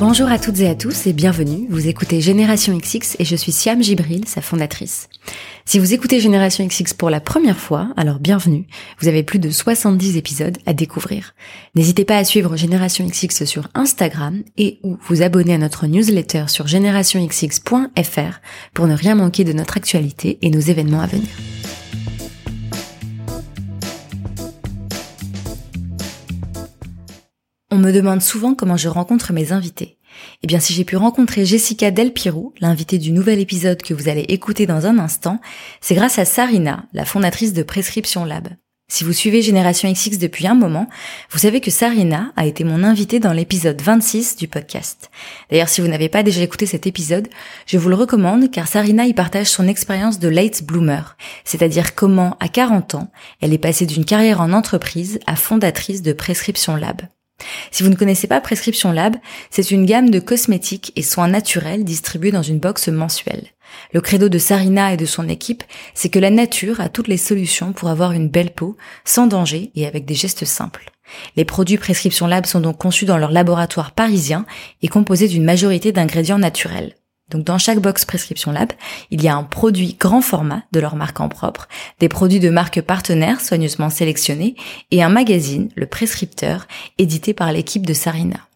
Bonjour à toutes et à tous et bienvenue. Vous écoutez Génération XX et je suis Siam Gibril, sa fondatrice. Si vous écoutez Génération XX pour la première fois, alors bienvenue. Vous avez plus de 70 épisodes à découvrir. N'hésitez pas à suivre Génération XX sur Instagram et ou vous abonner à notre newsletter sur générationxx.fr pour ne rien manquer de notre actualité et nos événements à venir. On me demande souvent comment je rencontre mes invités. Eh bien, si j'ai pu rencontrer Jessica Delpirou, l'invitée du nouvel épisode que vous allez écouter dans un instant, c'est grâce à Sarina, la fondatrice de Prescription Lab. Si vous suivez Génération XX depuis un moment, vous savez que Sarina a été mon invitée dans l'épisode 26 du podcast. D'ailleurs, si vous n'avez pas déjà écouté cet épisode, je vous le recommande car Sarina y partage son expérience de late bloomer, c'est-à-dire comment, à 40 ans, elle est passée d'une carrière en entreprise à fondatrice de Prescription Lab. Si vous ne connaissez pas Prescription Lab, c'est une gamme de cosmétiques et soins naturels distribués dans une box mensuelle. Le credo de Sarina et de son équipe, c'est que la nature a toutes les solutions pour avoir une belle peau, sans danger et avec des gestes simples. Les produits Prescription Lab sont donc conçus dans leur laboratoire parisien et composés d'une majorité d'ingrédients naturels. Donc dans chaque box Prescription Lab, il y a un produit grand format de leur marque en propre, des produits de marque partenaires soigneusement sélectionnés et un magazine, le Prescripteur, édité par l'équipe de Sarina.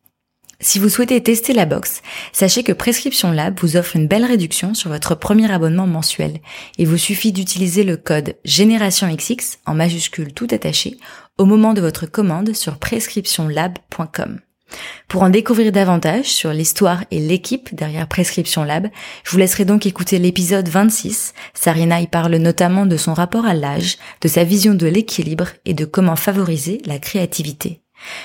Si vous souhaitez tester la box, sachez que Prescription Lab vous offre une belle réduction sur votre premier abonnement mensuel. Il vous suffit d'utiliser le code GénérationXX en majuscule tout attaché au moment de votre commande sur prescriptionlab.com. Pour en découvrir davantage sur l'histoire et l'équipe derrière Prescription Lab, je vous laisserai donc écouter l'épisode 26. Sarina y parle notamment de son rapport à l'âge, de sa vision de l'équilibre et de comment favoriser la créativité.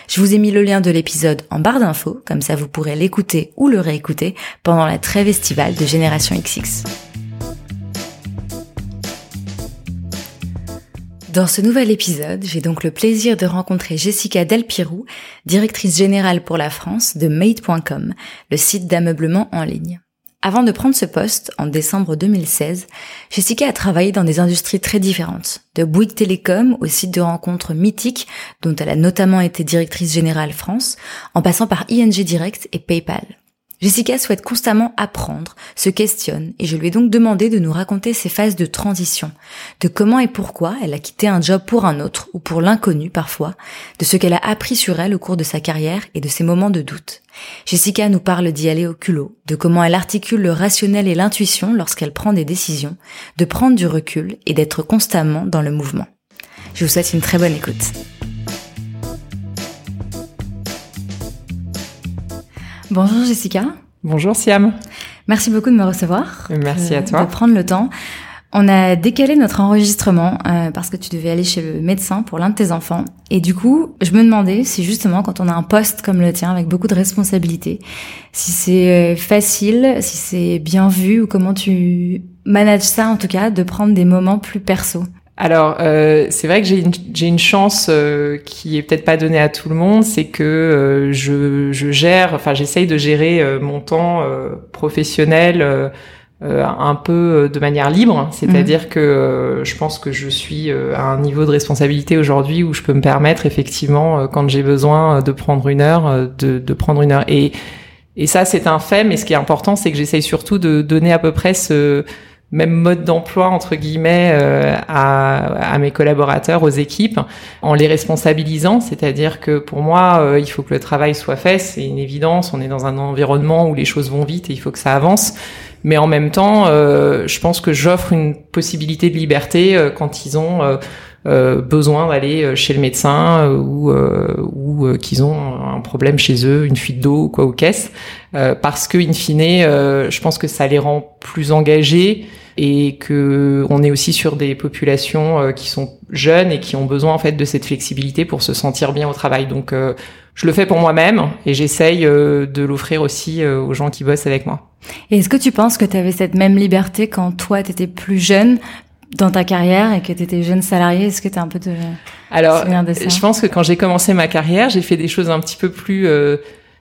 Je vous ai mis le lien de l'épisode en barre d'infos, comme ça vous pourrez l'écouter ou le réécouter pendant la trêve estivale de Génération XX. Dans ce nouvel épisode, j'ai donc le plaisir de rencontrer Jessica Delpirou, directrice générale pour la France de Made.com, le site d'ameublement en ligne. Avant de prendre ce poste, en décembre 2016, Jessica a travaillé dans des industries très différentes, de Bouygues Télécom au site de rencontres mythiques, dont elle a notamment été directrice générale France, en passant par ING Direct et PayPal. Jessica souhaite constamment apprendre, se questionne, et je lui ai donc demandé de nous raconter ses phases de transition, de comment et pourquoi elle a quitté un job pour un autre, ou pour l'inconnu parfois, de ce qu'elle a appris sur elle au cours de sa carrière et de ses moments de doute. Jessica nous parle d'y aller au culot, de comment elle articule le rationnel et l'intuition lorsqu'elle prend des décisions, de prendre du recul et d'être constamment dans le mouvement. Je vous souhaite une très bonne écoute. Bonjour Jessica. Bonjour Siam. Merci beaucoup de me recevoir. Merci à toi. De prendre le temps. On a décalé notre enregistrement euh, parce que tu devais aller chez le médecin pour l'un de tes enfants. Et du coup, je me demandais si justement quand on a un poste comme le tien avec beaucoup de responsabilités, si c'est euh, facile, si c'est bien vu ou comment tu manages ça en tout cas, de prendre des moments plus perso. Alors, euh, c'est vrai que j'ai une, j'ai une chance euh, qui est peut-être pas donnée à tout le monde, c'est que euh, je, je, gère, enfin j'essaye de gérer euh, mon temps professionnel un peu de manière libre, c'est-à-dire mmh. que je pense que je suis à un niveau de responsabilité aujourd'hui où je peux me permettre effectivement, quand j'ai besoin de prendre une heure, de, de prendre une heure. Et, et ça, c'est un fait, mais ce qui est important, c'est que j'essaye surtout de donner à peu près ce même mode d'emploi entre guillemets euh, à, à, mes collaborateurs, aux équipes, en les responsabilisant. C'est-à-dire que pour moi, euh, il faut que le travail soit fait, c'est une évidence. On est dans un environnement où les choses vont vite et il faut que ça avance. Mais en même temps, euh, je pense que j'offre une possibilité de liberté quand ils ont besoin d'aller chez le médecin ou, ou qu'ils ont un problème chez eux, une fuite d'eau quoi aux caisses, parce que in fine, je pense que ça les rend plus engagés et que on est aussi sur des populations euh, qui sont jeunes et qui ont besoin en fait de cette flexibilité pour se sentir bien au travail. Donc euh, je le fais pour moi-même et j'essaye euh, de l'offrir aussi aux gens qui bossent avec moi. Et est-ce que tu penses que tu avais cette même liberté quand toi tu étais plus jeune dans ta carrière et que tu étais jeune salarié Est-ce que tu un peu de Alors, je pense que quand j'ai commencé ma carrière, j'ai fait des choses un petit peu plus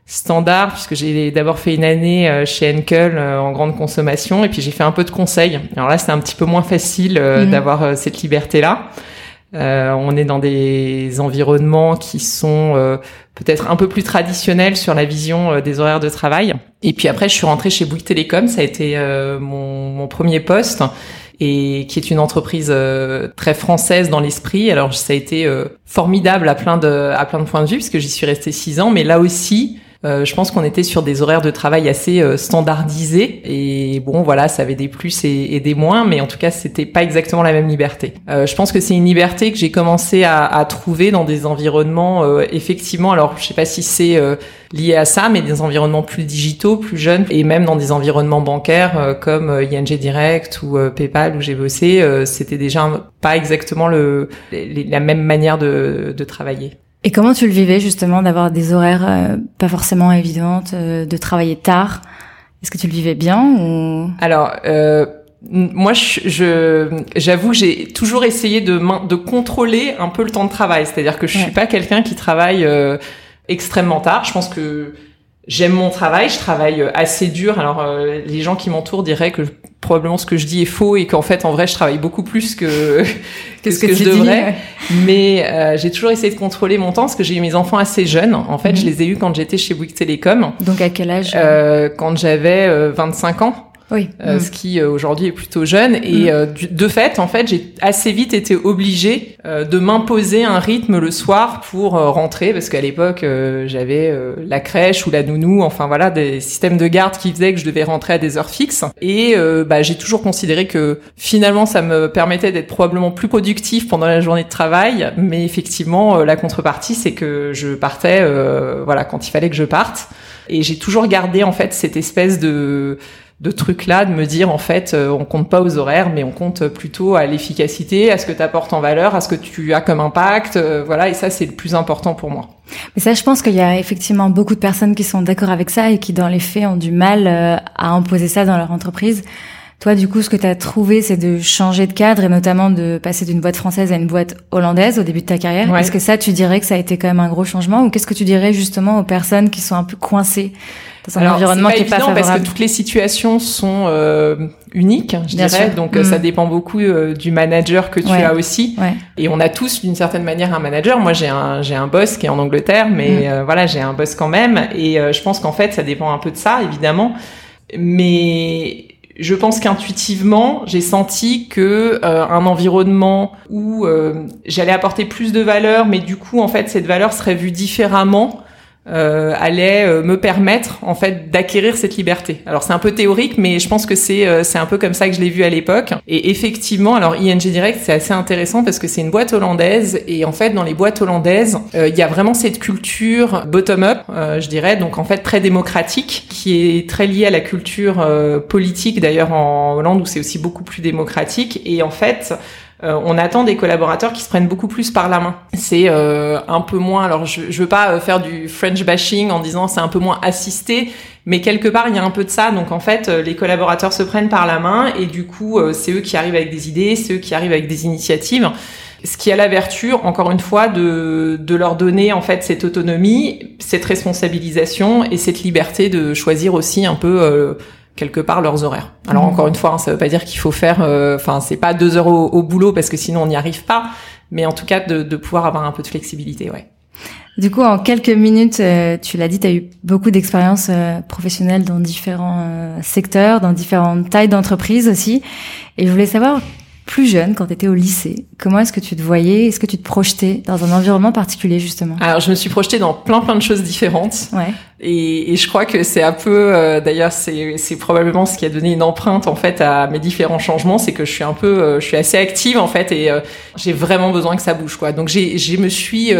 standard puisque j'ai d'abord fait une année euh, chez Henkel euh, en grande consommation et puis j'ai fait un peu de conseil. Alors là, c'était un petit peu moins facile euh, mhm. d'avoir cette liberté-là. on est dans des environnements qui sont peut-être un peu plus traditionnels sur la vision des horaires de travail. Et puis après, je suis rentrée chez Bouygues Télécom, ça a été mon, mon premier poste et qui est une entreprise euh, très française dans l'esprit. Alors ça a été euh, formidable à plein de à plein de points de vue puisque j'y suis restée six ans, mais là aussi euh, je pense qu'on était sur des horaires de travail assez euh, standardisés et bon voilà ça avait des plus et, des moins mais en tout cas c'était pas exactement la même liberté. Euh, je pense que c'est une liberté que j'ai commencé à, à, trouver dans des environnements effectivement alors je sais pas si c'est lié à ça mais des environnements plus digitaux, plus jeunes et même dans des environnements bancaires comme ING Direct ou PayPal où j'ai bossé c'était déjà pas exactement le, la même manière de, de travailler. Et comment tu le vivais justement d'avoir des horaires euh, pas forcément évidentes, euh, de travailler tard? Est-ce que tu le vivais bien ou? Alors. Euh... Moi, je, j'avoue, j'ai toujours essayé de, de contrôler un peu le temps de travail. C'est-à-dire que je suis pas quelqu'un qui travaille euh, extrêmement tard. Je pense que J'aime mon travail, je travaille euh, assez dur. Alors euh, les gens qui m'entourent diraient que probablement ce que je dis est faux et qu'en fait en vrai je travaille beaucoup plus que que ce que, je devrais. Mais euh, j'ai toujours essayé de contrôler mon temps parce que j'ai eu mes enfants assez jeunes. En fait, je mhm. les ai eus quand j'étais chez Bouygues Télécom. Donc à quel âge Quand j'avais 25 ans. Oui. Euh, mm. ce qui euh, aujourd'hui est plutôt jeune. Et mm. euh, de fait, en fait, j'ai assez vite été obligée de m'imposer un rythme le soir pour rentrer, parce qu'à l'époque, j'avais la crèche ou la nounou, enfin voilà, des systèmes de garde qui faisaient que je devais rentrer à des heures fixes. Et bah, j'ai toujours considéré que finalement, ça me permettait d'être probablement plus productif pendant la journée de travail. Mais effectivement, la contrepartie, c'est que je partais, voilà, quand il fallait que je parte. Et j'ai toujours gardé en fait cette espèce de de trucs là, de me dire en fait, euh, on compte pas aux horaires, mais on compte plutôt à l'efficacité, à ce que tu apportes en valeur, à ce que tu as comme impact, euh, voilà. Et ça, c'est le plus important pour moi. Mais ça, je pense qu'il y a effectivement beaucoup de personnes qui sont d'accord avec ça et qui, dans les faits, ont du mal euh, à imposer ça dans leur entreprise. Toi, du coup, ce que tu as trouvé, c'est de changer de cadre et notamment de passer d'une boîte française à une boîte hollandaise au début de ta carrière. Est-ce que ça, tu dirais que ça a été quand même un gros changement ou qu'est-ce que tu dirais justement aux personnes qui sont un peu coincées dans un environnement qui est pas favorable. parce que toutes les situations sont euh, uniques, je dirais. Donc euh, ça mm. dépend beaucoup euh, du manager que tu as aussi. Et on a tous d'une certaine manière un manager. Moi j'ai un j'ai un boss qui est en Angleterre, mais mm. voilà j'ai un boss quand même. Et je pense qu'en fait ça dépend un peu de ça évidemment. Mais je pense qu'intuitivement, j'ai senti que un environnement où j'allais apporter plus de valeur, mais du coup, en fait, cette valeur serait vue différemment euh, allait euh, me permettre en fait d'acquérir cette liberté. Alors c'est un peu théorique, mais je pense que c'est euh, c'est un peu comme ça que je l'ai vu à l'époque. Et effectivement, alors ING Direct c'est assez intéressant parce que c'est une boîte hollandaise et en fait dans les boîtes hollandaises il y a vraiment cette culture bottom up, je dirais, donc en fait très démocratique, qui est très liée à la culture politique d'ailleurs en Hollande où c'est aussi beaucoup plus démocratique et en fait euh, on attend des collaborateurs qui se prennent beaucoup plus par la main. C'est euh, un peu moins. Alors, je, je veux pas euh, faire du French bashing en disant c'est un peu moins assisté, mais quelque part il y a un peu de ça. Donc en fait, les collaborateurs se prennent par la main et du coup, c'est eux qui arrivent avec des idées, c'est eux qui arrivent avec des initiatives. Ce qui a la vertu, encore une fois, de, de leur donner en fait cette autonomie, cette responsabilisation et cette liberté de choisir aussi un peu quelque part leurs horaires. Alors mmh. encore une fois, hein, ça veut pas dire qu'il faut faire, euh, enfin c'est pas deux heures au, boulot parce que sinon on n'y arrive pas, mais en tout cas de, de, pouvoir avoir un peu de flexibilité, ouais. Du coup, en quelques minutes, euh, tu l'as dit, tu as eu beaucoup d'expériences euh, professionnelles dans différents secteurs, dans différentes tailles d'entreprises aussi. Et je voulais savoir plus jeune, quand tu étais au lycée, comment est-ce que tu te voyais? Est-ce que tu te projetais dans un environnement particulier justement? Alors je me suis projetée dans plein plein de choses différentes. Ouais. Et, et je crois que c'est un peu, euh, d'ailleurs c'est c'est probablement ce qui a donné une empreinte en fait à mes différents changements, c'est que je suis un peu, euh, je suis assez active en fait et euh, j'ai vraiment besoin que ça bouge quoi. Donc j'ai je me suis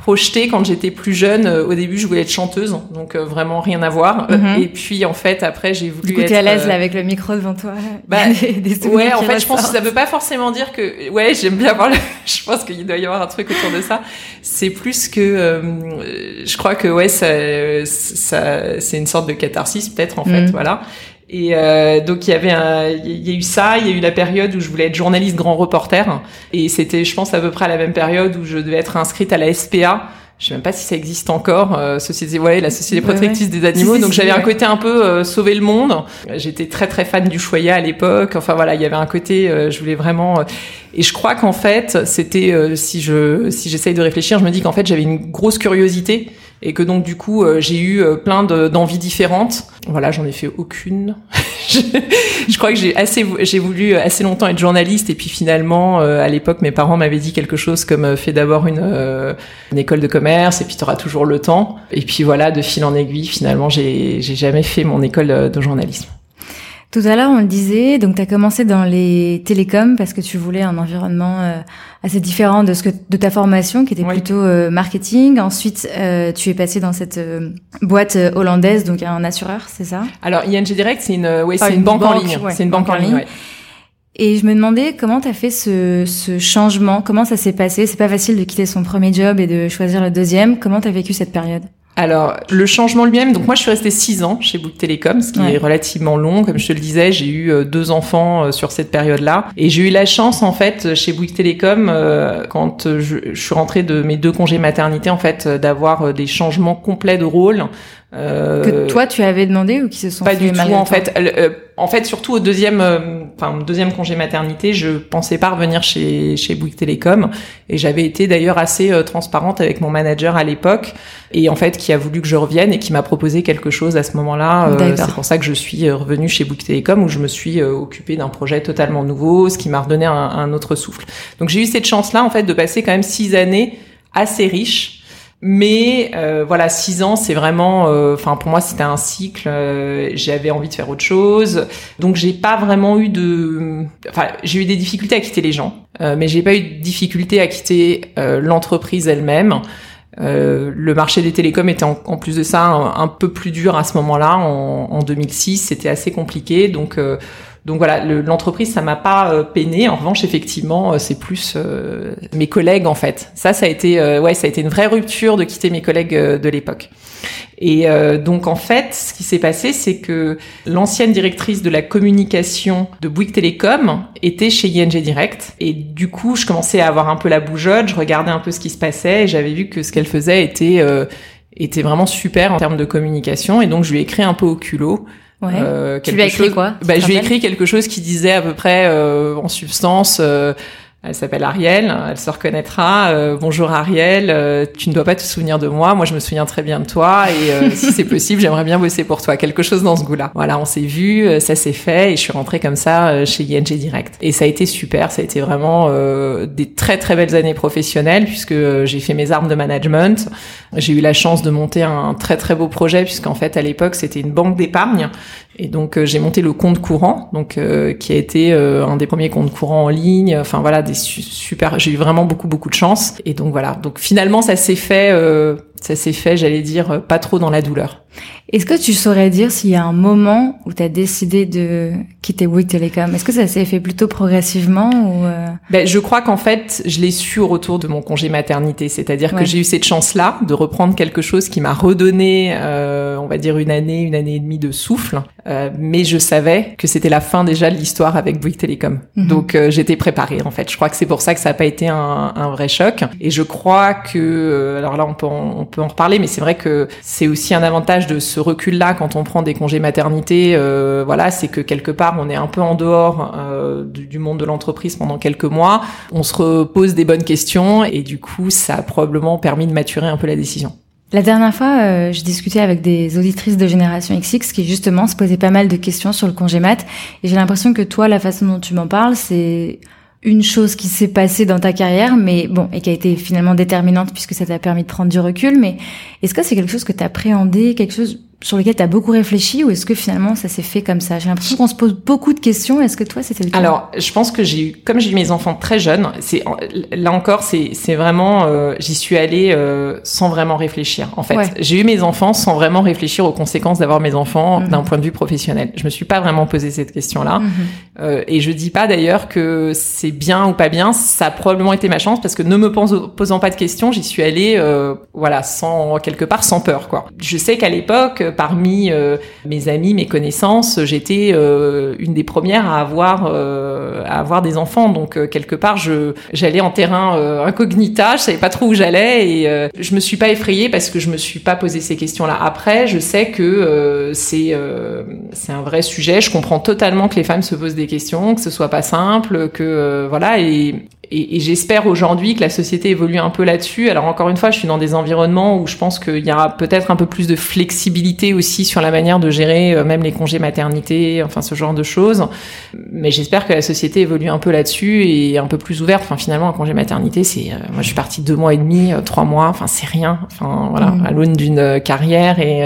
projetée quand j'étais plus jeune. Euh, au début, je voulais être chanteuse, donc euh, vraiment rien à voir. Euh, mhm. Et puis en fait, après, j'ai voulu. Du coup, t'es à l'aise là avec le micro devant toi. Bah, ouais, en fait, je pense que ça veut pas forcément dire que. Ouais, j'aime bien voir. Le... je pense qu'il doit y avoir un truc autour de ça. C'est plus que. je crois que ouais, ça, ça c'est une sorte de catharsis peut-être en fait, mhm. voilà. Et euh, donc il y avait un, il y a eu ça, il y a eu la période où je voulais être journaliste grand reporter, et c'était, je pense, à peu près à la même période où je devais être inscrite à la SPA. je sais même pas si ça existe encore, euh, société, ouais, la société protectrice des animaux. Si, donc si, j'avais un côté un peu euh, sauver le monde. J'étais très très fan du Choya à l'époque. Enfin voilà, il y avait un côté, euh, je voulais vraiment. euh, et je crois qu'en fait, c'était euh, si je si j'essaye de réfléchir, je me dis qu'en fait j'avais une grosse curiosité et que donc du coup euh, j'ai eu euh, plein de- d'envies différentes. Voilà, j'en ai fait aucune. je, crois que j'ai assez j'ai voulu assez longtemps être journaliste et puis finalement euh, à l'époque mes parents m'avaient dit quelque chose comme euh, fais d'abord une euh, une école de commerce et puis tu auras toujours le temps. Et puis voilà, de fil en aiguille, finalement j'ai j'ai jamais fait mon école euh, de journalisme. Tout à l'heure, on le disait, donc tu as commencé dans les télécoms parce que tu voulais un environnement euh, assez différent de ce que de ta formation qui était Oui. plutôt euh, marketing. Ensuite, euh, tu es passé dans cette euh, boîte euh, hollandaise, donc un assureur, c'est ça? Alors ING Direct, c'est une euh, ouais, c'est une une banque, en ligne. ouais, c'est une banque, en ligne. ouais. Et je me demandais comment tu as fait ce, ce changement, comment ça s'est passé? C'est pas facile de quitter son premier job et de choisir le deuxième. Comment tu as vécu cette période? Alors, le changement lui-même, donc moi je suis restée six ans chez Bouygues Télécom, ce qui Ouais. est relativement long. Comme je te le disais, j'ai eu euh, deux enfants euh, sur cette période-là. Et j'ai eu la chance, en fait, chez Bouygues Télécom, euh, quand euh, je, je suis rentrée de mes deux congés maternité, en fait, euh, d'avoir euh, des changements complets de rôle. Euh, Que toi, tu avais demandé ou qui se sont pas fait du tout en fait. Euh, en fait, surtout au deuxième, euh, enfin au deuxième congé maternité, je pensais pas revenir chez chez Bouygues Télécom et j'avais été d'ailleurs assez transparente avec mon manager à l'époque et en fait qui a voulu que je revienne et qui m'a proposé quelque chose à ce moment-là. C'est pour ça que je suis revenue chez Bouygues Télécom où je me suis occupée d'un projet totalement nouveau, ce qui m'a redonné un, un autre souffle. Donc j'ai eu cette chance-là en fait de passer quand même six années assez riches. Mais euh, voilà, six ans, c'est vraiment, euh, enfin pour moi c'était un cycle. euh, J'avais envie de faire autre chose, donc j'ai pas vraiment eu de, enfin j'ai eu des difficultés à quitter les gens, euh, mais j'ai pas eu de difficulté à quitter euh, l'entreprise elle-même. Le marché des télécoms était en, plus de ça un, un peu plus dur à ce moment-là. En, en 2006, c'était assez compliqué, donc. Donc voilà, le- l'entreprise, ça m'a pas euh, peiné. En revanche, effectivement, euh, c'est plus euh, mes collègues en fait. Ça, ça a été, euh, ouais, ça a été une vraie rupture de quitter mes collègues euh, de l'époque. Et euh, donc en fait, ce qui s'est passé, c'est que l'ancienne directrice de la communication de Bouygues Télécom était chez ING Direct. Et du coup, je commençais à avoir un peu la bougeotte. Je regardais un peu ce qui se passait et j'avais vu que ce qu'elle faisait était était vraiment super en termes de communication. Et donc je lui ai écrit un peu au culot. Ouais. Euh, Tu lui as écrit chose- quoi bah, Je lui ai écrit quelque chose qui disait à peu près euh, en substance. Elle s'appelle Ariel, elle se reconnaîtra. Euh, bonjour Ariel, euh, tu ne dois pas te souvenir de moi, moi je me souviens très bien de toi et euh, si c'est possible, j'aimerais bien bosser pour toi, quelque chose dans ce goût-là. Voilà, on s'est vu, euh, ça s'est fait et je suis rentrée comme ça euh, chez ING Direct. Et ça a été super, ça a été vraiment euh, des très très belles années professionnelles puisque j'ai fait mes armes de management. J'ai eu la chance de monter un très très beau projet puisqu'en fait à l'époque c'était une banque d'épargne et donc euh, j'ai monté le compte courant, donc euh, qui a été euh, un des premiers comptes courants en ligne. Enfin voilà, des su- super. J'ai eu vraiment beaucoup beaucoup de chance. Et donc voilà. Donc finalement ça s'est fait, ça s'est fait, j'allais dire, euh, pas trop dans la douleur. Est-ce que tu saurais dire s'il y a un moment où tu as décidé de quitter Bouygues Télécom? Est-ce que ça s'est fait plutôt progressivement ou euh, Ben, je crois qu'en fait, je l'ai su au retour de mon congé maternité, c'est-à-dire Ouais. que j'ai eu cette chance-là de reprendre quelque chose qui m'a redonné, euh, on va dire une année, une année et demie de souffle, euh, mais je savais que c'était la fin déjà de l'histoire avec Bouygues Télécom. Mhm. Donc euh, j'étais préparée en fait. Je crois que c'est pour ça que ça n'a pas été un, un vrai choc. Et je crois que, euh, alors là on peut en, on peut en reparler, mais c'est vrai que c'est aussi un avantage de ce recul-là quand on prend des congés maternité. euh, voilà, c'est que quelque part on est un peu en dehors euh, du, du monde de l'entreprise pendant quelques mois. On se repose des bonnes questions et du coup ça a probablement permis de maturer un peu la décision. La dernière fois, euh, je discutais avec des auditrices de Génération XX qui justement se posaient pas mal de questions sur le congé mat. Et j'ai l'impression que toi, la façon dont tu m'en parles, c'est une chose qui s'est passée dans ta carrière, mais bon, et qui a été finalement déterminante puisque ça t'a permis de prendre du recul. Mais est-ce que c'est quelque chose que tu appréhendé, quelque chose sur lequel tu as beaucoup réfléchi, ou est-ce que finalement ça s'est fait comme ça? J'ai l'impression qu'on se pose beaucoup de questions. Est-ce que toi, c'était le cas? Alors, je pense que j'ai eu, comme j'ai eu mes enfants très jeunes, c'est là encore, c'est c'est vraiment, euh, j'y suis allée euh, sans vraiment réfléchir. En fait, Ouais. j'ai eu mes enfants sans vraiment réfléchir aux conséquences d'avoir mes enfants Mhm. d'un point de vue professionnel. Je me suis pas vraiment posé cette question-là, Mhm. Euh, et je dis pas d'ailleurs que c'est bien ou pas bien. Ça a probablement été ma chance parce que ne me pos- posant pas de questions, j'y suis allée, euh, voilà, sans quelque part sans peur, quoi. Je sais qu'à l'époque, parmi mes amis, mes connaissances, j'étais une des premières à avoir à avoir des enfants. Donc quelque part, je j'allais en terrain incognita, je savais pas trop où j'allais et je me suis pas effrayée parce que je me suis pas posé ces questions-là. Après, je sais que c'est c'est un vrai sujet. Je comprends totalement que les femmes se posent des questions, que ce soit pas simple, que voilà et et, et j'espère aujourd'hui que la société évolue un peu là-dessus. Alors encore une fois, je suis dans des environnements où je pense qu'il y aura peut-être un peu plus de flexibilité aussi sur la manière de gérer euh, même les congés maternité, enfin ce genre de choses. Mais j'espère que la société évolue un peu là-dessus et un peu plus ouverte. Enfin finalement, un congé maternité, c'est euh, moi je suis partie deux mois et demi, euh, trois mois. Enfin c'est rien. Enfin voilà, mmh. à l'aune d'une carrière et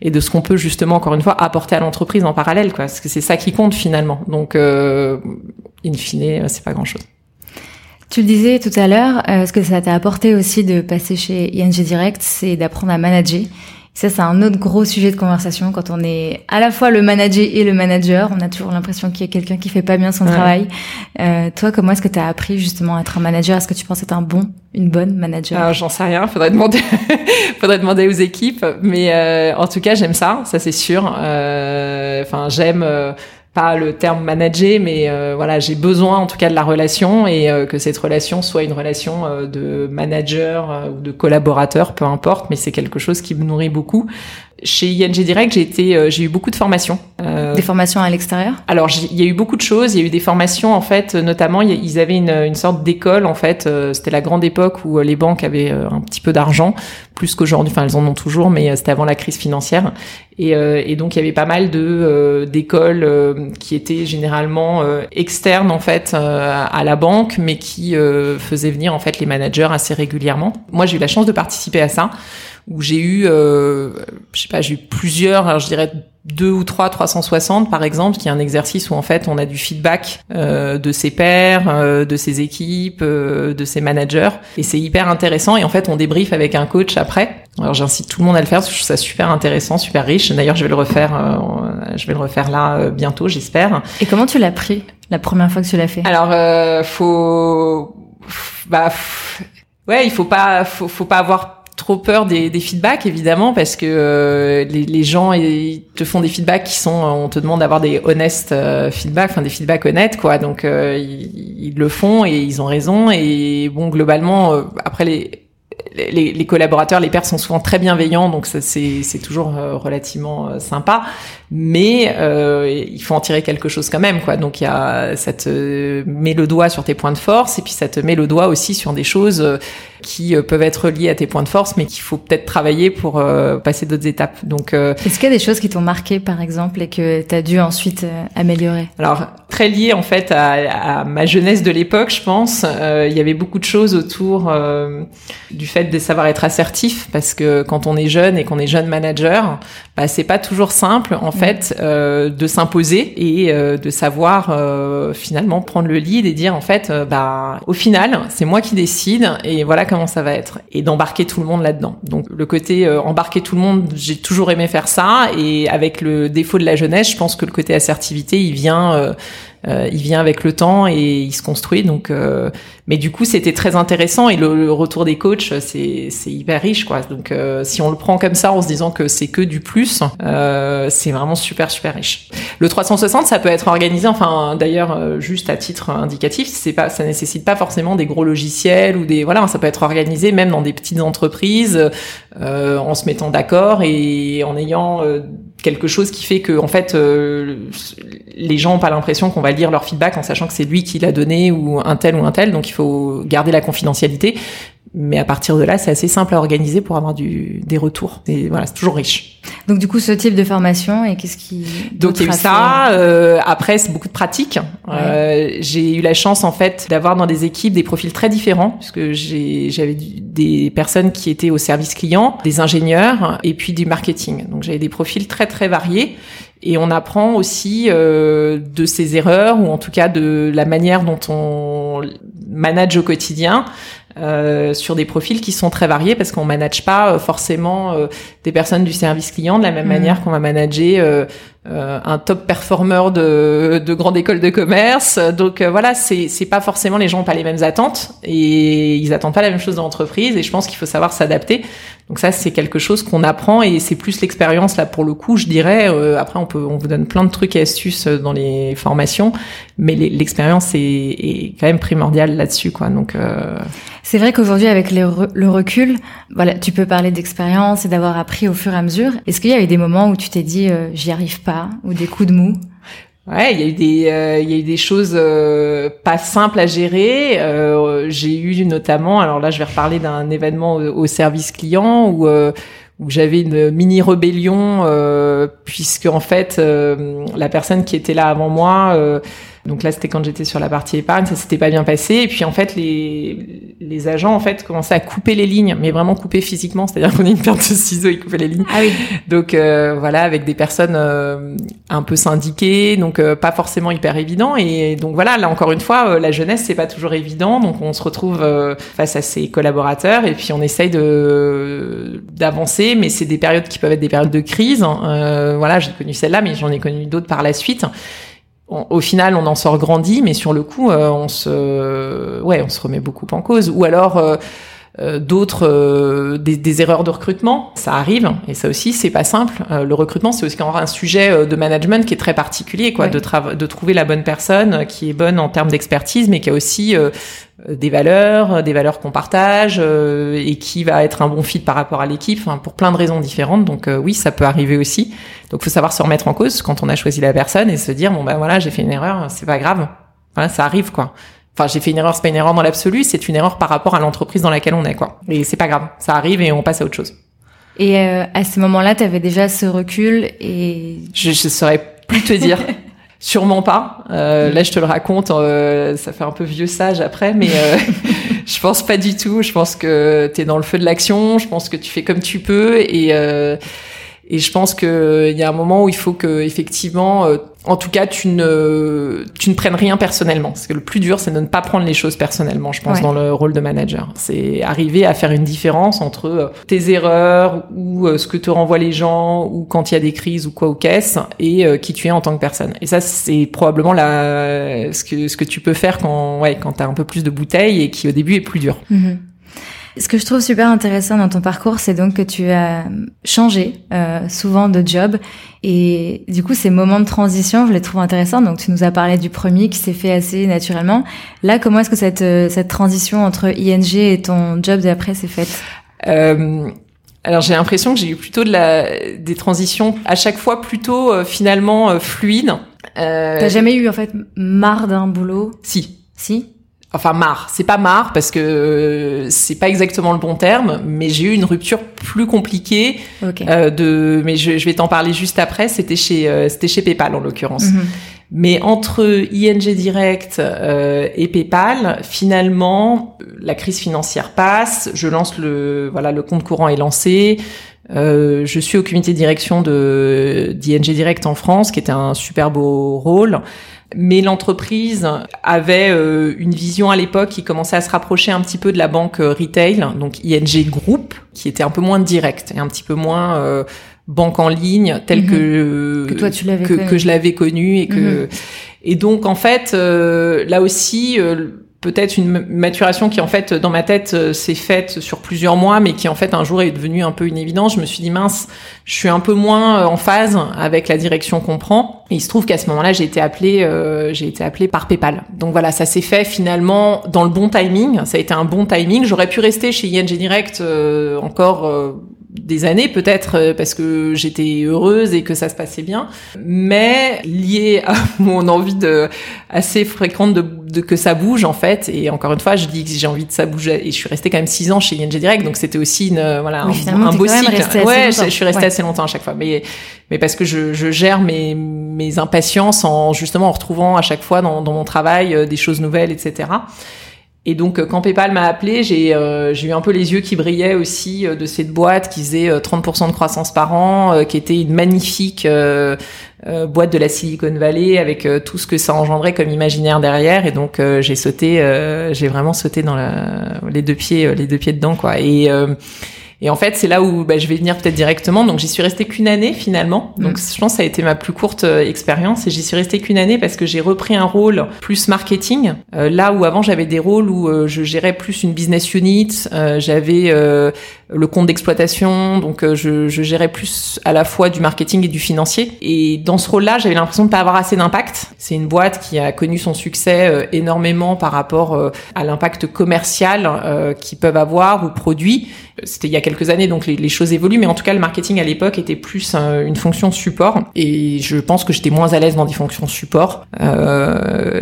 et de ce qu'on peut justement encore une fois apporter à l'entreprise en parallèle, quoi. Parce que c'est ça qui compte finalement. Donc in fine, c'est pas grand-chose. Tu le disais tout à l'heure, euh, ce que ça t'a apporté aussi de passer chez ING Direct, c'est d'apprendre à manager. Ça, c'est un autre gros sujet de conversation. Quand on est à la fois le manager et le manager, on a toujours l'impression qu'il y a quelqu'un qui fait pas bien son travail. Euh, toi, comment est-ce que tu as appris justement à être un manager? Est-ce que tu penses être un bon, une bonne manager? Ah, J'en sais rien. Faudrait demander, faudrait demander aux équipes. Mais euh, en tout cas, j'aime ça. Ça, c'est sûr. Euh, enfin, j'aime pas le terme manager, mais euh, voilà, j'ai besoin en tout cas de la relation et euh, que cette relation soit une relation euh, de manager ou de collaborateur, peu importe, mais c'est quelque chose qui me nourrit beaucoup. Chez ING Direct, j'ai été, euh, j'ai eu beaucoup de formations. Euh, des formations à l'extérieur? Alors, il y a eu beaucoup de choses. Il y a eu des formations, en fait, notamment, ils avaient une, une sorte d'école, en fait. Euh, c'était la grande époque où les banques avaient un petit peu d'argent, plus qu'aujourd'hui. Enfin, elles en ont toujours, mais c'était avant la crise financière. Et, et, donc, il y avait pas mal de d'écoles qui étaient généralement externes, en fait, à la banque, mais qui faisaient venir, en fait, les managers assez régulièrement. Moi, j'ai eu la chance de participer à ça où j'ai eu, euh, je sais pas, j'ai eu plusieurs, alors je dirais deux ou trois 360 par exemple, qui est un exercice où en fait on a du feedback euh, de ses pairs, euh, de ses équipes, euh, de ses managers, et c'est hyper intéressant. Et en fait on débrief avec un coach après. Alors j'incite tout le monde à le faire, parce que je trouve ça super intéressant, super riche. D'ailleurs je vais le refaire, euh, je vais le refaire là euh, bientôt, j'espère. Et comment tu l'as pris la première fois que tu l'as fait? Alors faut, bah, ouais, il faut pas, faut, faut pas avoir trop peur des, des, feedbacks évidemment parce que euh, les, gens te font des feedbacks qui sont on te demande d'avoir des honest euh, feedbacks enfin des feedbacks honnêtes quoi. Donc euh, ils, ils, le font et ils ont raison. Et bon globalement après les les, les, collaborateurs, les pairs sont souvent très bienveillants, donc c'est toujours relativement sympa. Mais euh, il faut en tirer quelque chose quand même, quoi. Donc il y a, ça te met le doigt sur tes points de force, et puis ça te met le doigt aussi sur des choses qui euh, peuvent être liées à tes points de force, mais qu'il faut peut-être travailler pour euh, passer d'autres étapes. Donc, euh, est-ce qu'il y a des choses qui t'ont marqué, par exemple, et que tu as dû ensuite améliorer? Alors, très lié en fait à, à ma jeunesse de l'époque, je pense. il y avait beaucoup de choses autour du fait de savoir être assertif, parce que quand on est jeune et qu'on est jeune manager, bah, c'est pas toujours simple en fait de s'imposer et de savoir finalement prendre le lead et dire en fait, bah au final, c'est moi qui décide et voilà comment ça va être et d'embarquer tout le monde là-dedans. Donc le côté euh, embarquer tout le monde, j'ai toujours aimé faire ça et avec le défaut de la jeunesse, je pense que le côté assertivité, il vient euh, euh, il vient avec le temps et il se construit. Donc, euh, mais du coup, c'était très intéressant et le, retour des coachs, c'est c'est hyper riche, quoi. Donc, euh, si on le prend comme ça en se disant que c'est que du plus, c'est vraiment super super riche. Le 360, ça peut être organisé. Enfin, d'ailleurs, juste à titre indicatif, c'est pas, ça nécessite pas forcément des gros logiciels ou des voilà, ça peut être organisé même dans des petites entreprises en se mettant d'accord et en ayant quelque chose qui fait que en fait euh, les gens ont pas l'impression qu'on va lire leur feedback en sachant que c'est lui qui l'a donné ou un tel ou un tel. Donc il faut garder la confidentialité mais à partir de là, c'est assez simple à organiser pour avoir du, des retours. Et voilà, c'est toujours riche. Donc du coup, ce type de formation et qu'est-ce qui donc il y a eu ça. Euh, après, c'est beaucoup de pratique. Euh, j'ai eu la chance en fait d'avoir dans des équipes des profils très différents puisque j'avais des personnes qui étaient au service client, des ingénieurs et puis du marketing. Donc j'avais des profils très très variés et on apprend aussi euh, de ses erreurs ou en tout cas de la manière dont on manage au quotidien euh, sur des profils qui sont très variés parce qu'on manage pas euh, forcément euh, des personnes du service client de la même mmh. manière qu'on va manager un top performer de, de grande école de commerce. Donc voilà, c'est c'est pas forcément les gens ont pas les mêmes attentes et ils attendent pas la même chose dans l'entreprise et je pense qu'il faut savoir s'adapter. Donc ça, c'est quelque chose qu'on apprend et c'est plus l'expérience là pour le coup, je dirais. Euh, après, on peut, on vous donne plein de trucs et astuces euh, dans les formations, mais l'expérience est, est, quand même primordiale là-dessus, quoi. Donc euh... c'est vrai qu'aujourd'hui, avec le recul, voilà, tu peux parler d'expérience et d'avoir appris au fur et à mesure. Est-ce qu'il y a eu des moments où tu t'es dit, euh, j'y arrive pas, ou des coups de mou? Ouais, il y a eu des, euh, il y a eu des choses euh, pas simples à gérer. Euh, j'ai eu notamment, alors là, je vais reparler d'un événement au, service client où où j'avais une mini rébellion puisque en fait la personne qui était là avant moi donc là, c'était quand j'étais sur la partie épargne, ça s'était pas bien passé. Et puis en fait, les, les agents en fait commençaient à couper les lignes, mais vraiment couper physiquement, c'est-à-dire qu'on a une paire de ciseaux et couper les lignes. Ah oui. Donc euh, voilà, avec des personnes euh, un peu syndiquées, donc euh, pas forcément hyper évident. Et donc voilà, là encore une fois, la jeunesse c'est pas toujours évident, donc on se retrouve face à ses collaborateurs et puis on essaye de d'avancer, mais c'est des périodes qui peuvent être des périodes de crise. voilà, j'ai connu celle-là, mais j'en ai connu d'autres par la suite au final, on en sort grandi, mais sur le coup, euh, on se, ouais, on se remet beaucoup en cause. Ou alors euh, euh, d'autres, des, erreurs de recrutement, ça arrive, et ça aussi, c'est pas simple. le recrutement, c'est aussi un sujet de management qui est très particulier, quoi, de, de trouver la bonne personne qui est bonne en termes d'expertise, mais qui a aussi des valeurs, des valeurs qu'on partage et qui va être un bon fit par rapport à l'équipe, pour plein de raisons différentes. Donc oui, ça peut arriver aussi. Donc, faut savoir se remettre en cause quand on a choisi la personne et se dire bon ben voilà, j'ai fait une erreur, c'est pas grave. Voilà, ça arrive quoi. Enfin, j'ai fait une erreur, c'est pas une erreur dans l'absolu, c'est une erreur par rapport à l'entreprise dans laquelle on est quoi. Et c'est pas grave, ça arrive et on passe à autre chose. Et euh, à ce moment-là, tu avais déjà ce recul et je, je saurais plus te dire. Sûrement pas. Euh, là, je te le raconte, euh, ça fait un peu vieux sage après, mais euh, je pense pas du tout. Je pense que tu es dans le feu de l'action. Je pense que tu fais comme tu peux et euh, et je pense que il y a un moment où il faut que effectivement, euh, en tout cas, tu ne tu ne prennes rien personnellement. Parce que le plus dur, c'est de ne pas prendre les choses personnellement. Je pense dans le rôle de manager, c'est arriver à faire une différence entre euh, tes erreurs ou euh, ce que te renvoient les gens ou quand il y a des crises ou quoi ou qu'est-ce et qui tu es en tant que personne. Et ça, c'est probablement la ce que ce que tu peux faire quand ouais quand t'as un peu plus de bouteilles et qui au début est plus dur. Mm-hmm. Ce que je trouve super intéressant dans ton parcours, c'est donc que tu as changé euh, souvent de job et du coup ces moments de transition, je les trouve intéressants. Donc tu nous as parlé du premier qui s'est fait assez naturellement. Là, comment est-ce que cette euh, cette transition entre ING et ton job d'après s'est faite? Euh, alors j'ai l'impression que j'ai eu plutôt de la des transitions à chaque fois plutôt euh, finalement euh, fluides. Euh... T'as jamais eu en fait marre d'un boulot? Si. Si? Enfin marre, c'est pas marre parce que euh, c'est pas exactement le bon terme, mais j'ai eu une rupture plus compliquée euh, de, mais je, je vais t'en parler juste après. C'était chez, euh, c'était chez PayPal en l'occurrence. Mhm. Mais entre ING Direct euh, et PayPal, finalement, la crise financière passe. Je lance le, voilà, le compte courant est lancé. Euh, je suis au comité de direction de d'ING Direct en France, qui était un super beau rôle mais l'entreprise avait euh, une vision à l'époque qui commençait à se rapprocher un petit peu de la banque euh, retail, donc ING Group, qui était un peu moins direct et un petit peu moins euh, banque en ligne telle mhm. que que toi tu l'avais que, que, je l'avais connue et que mhm. et donc en fait là aussi peut-être une maturation qui en fait dans ma tête euh, s'est faite sur plusieurs mois mais qui en fait un jour est devenue un peu une évidence. Je me suis dit mince je suis un peu moins euh, en phase avec la direction qu'on prend. Et il se trouve qu'à ce moment-là j'ai été appelée euh, j'ai été appelée par PayPal. Donc voilà ça s'est fait finalement dans le bon timing. Ça a été un bon timing. J'aurais pu rester chez ING Direct encore des années peut-être parce que j'étais heureuse et que ça se passait bien mais lié à mon envie de assez fréquente de, de que ça bouge en fait. Et encore une fois je dis que j'ai envie de ça bouger et je suis restée quand même six ans chez ING Direct donc c'était aussi une voilà un, beau cycle. ouais je, suis restée assez longtemps à chaque fois. Mais mais parce que je, je gère mes mes impatiences en justement en retrouvant à chaque fois dans, dans mon travail euh, des choses nouvelles etc et donc, euh, quand PayPal m'a appelé, j'ai euh, eu un peu les yeux qui brillaient aussi euh, de cette boîte qui faisait 30% de croissance par an, qui était une magnifique boîte de la Silicon Valley avec tout ce que ça engendrait comme imaginaire derrière. Et donc, j'ai sauté, j'ai vraiment sauté dans la, les deux pieds, les deux pieds dedans, quoi. Et Et en fait, c'est là où bah, je vais venir peut-être directement. Donc, j'y suis restée qu'une année finalement. Donc, je pense que ça a été ma plus courte expérience. Et j'y suis restée qu'une année parce que j'ai repris un rôle plus marketing. là où avant, j'avais des rôles où je gérais plus une business unit. j'avais le compte d'exploitation. Donc, je, je gérais plus à la fois du marketing et du financier. Et dans ce rôle-là, j'avais l'impression de pas avoir assez d'impact. C'est une boîte qui a connu son succès euh, énormément par rapport euh, à l'impact commercial euh, qu'ils peuvent avoir ou produit. C'était il y a quelques années, donc les, choses évoluent, mais en tout cas, le marketing à l'époque était plus une fonction support. Et je pense que j'étais moins à l'aise dans des fonctions support.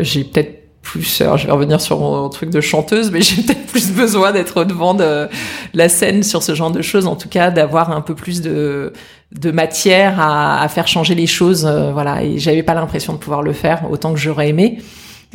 j'ai peut-être plus, alors je vais revenir sur mon truc de chanteuse, mais j'ai peut-être plus besoin d'être devant de la scène sur ce genre de choses, en tout cas d'avoir un peu plus de, de matière à, faire changer les choses, euh, voilà. Et j'avais pas l'impression de pouvoir le faire autant que j'aurais aimé.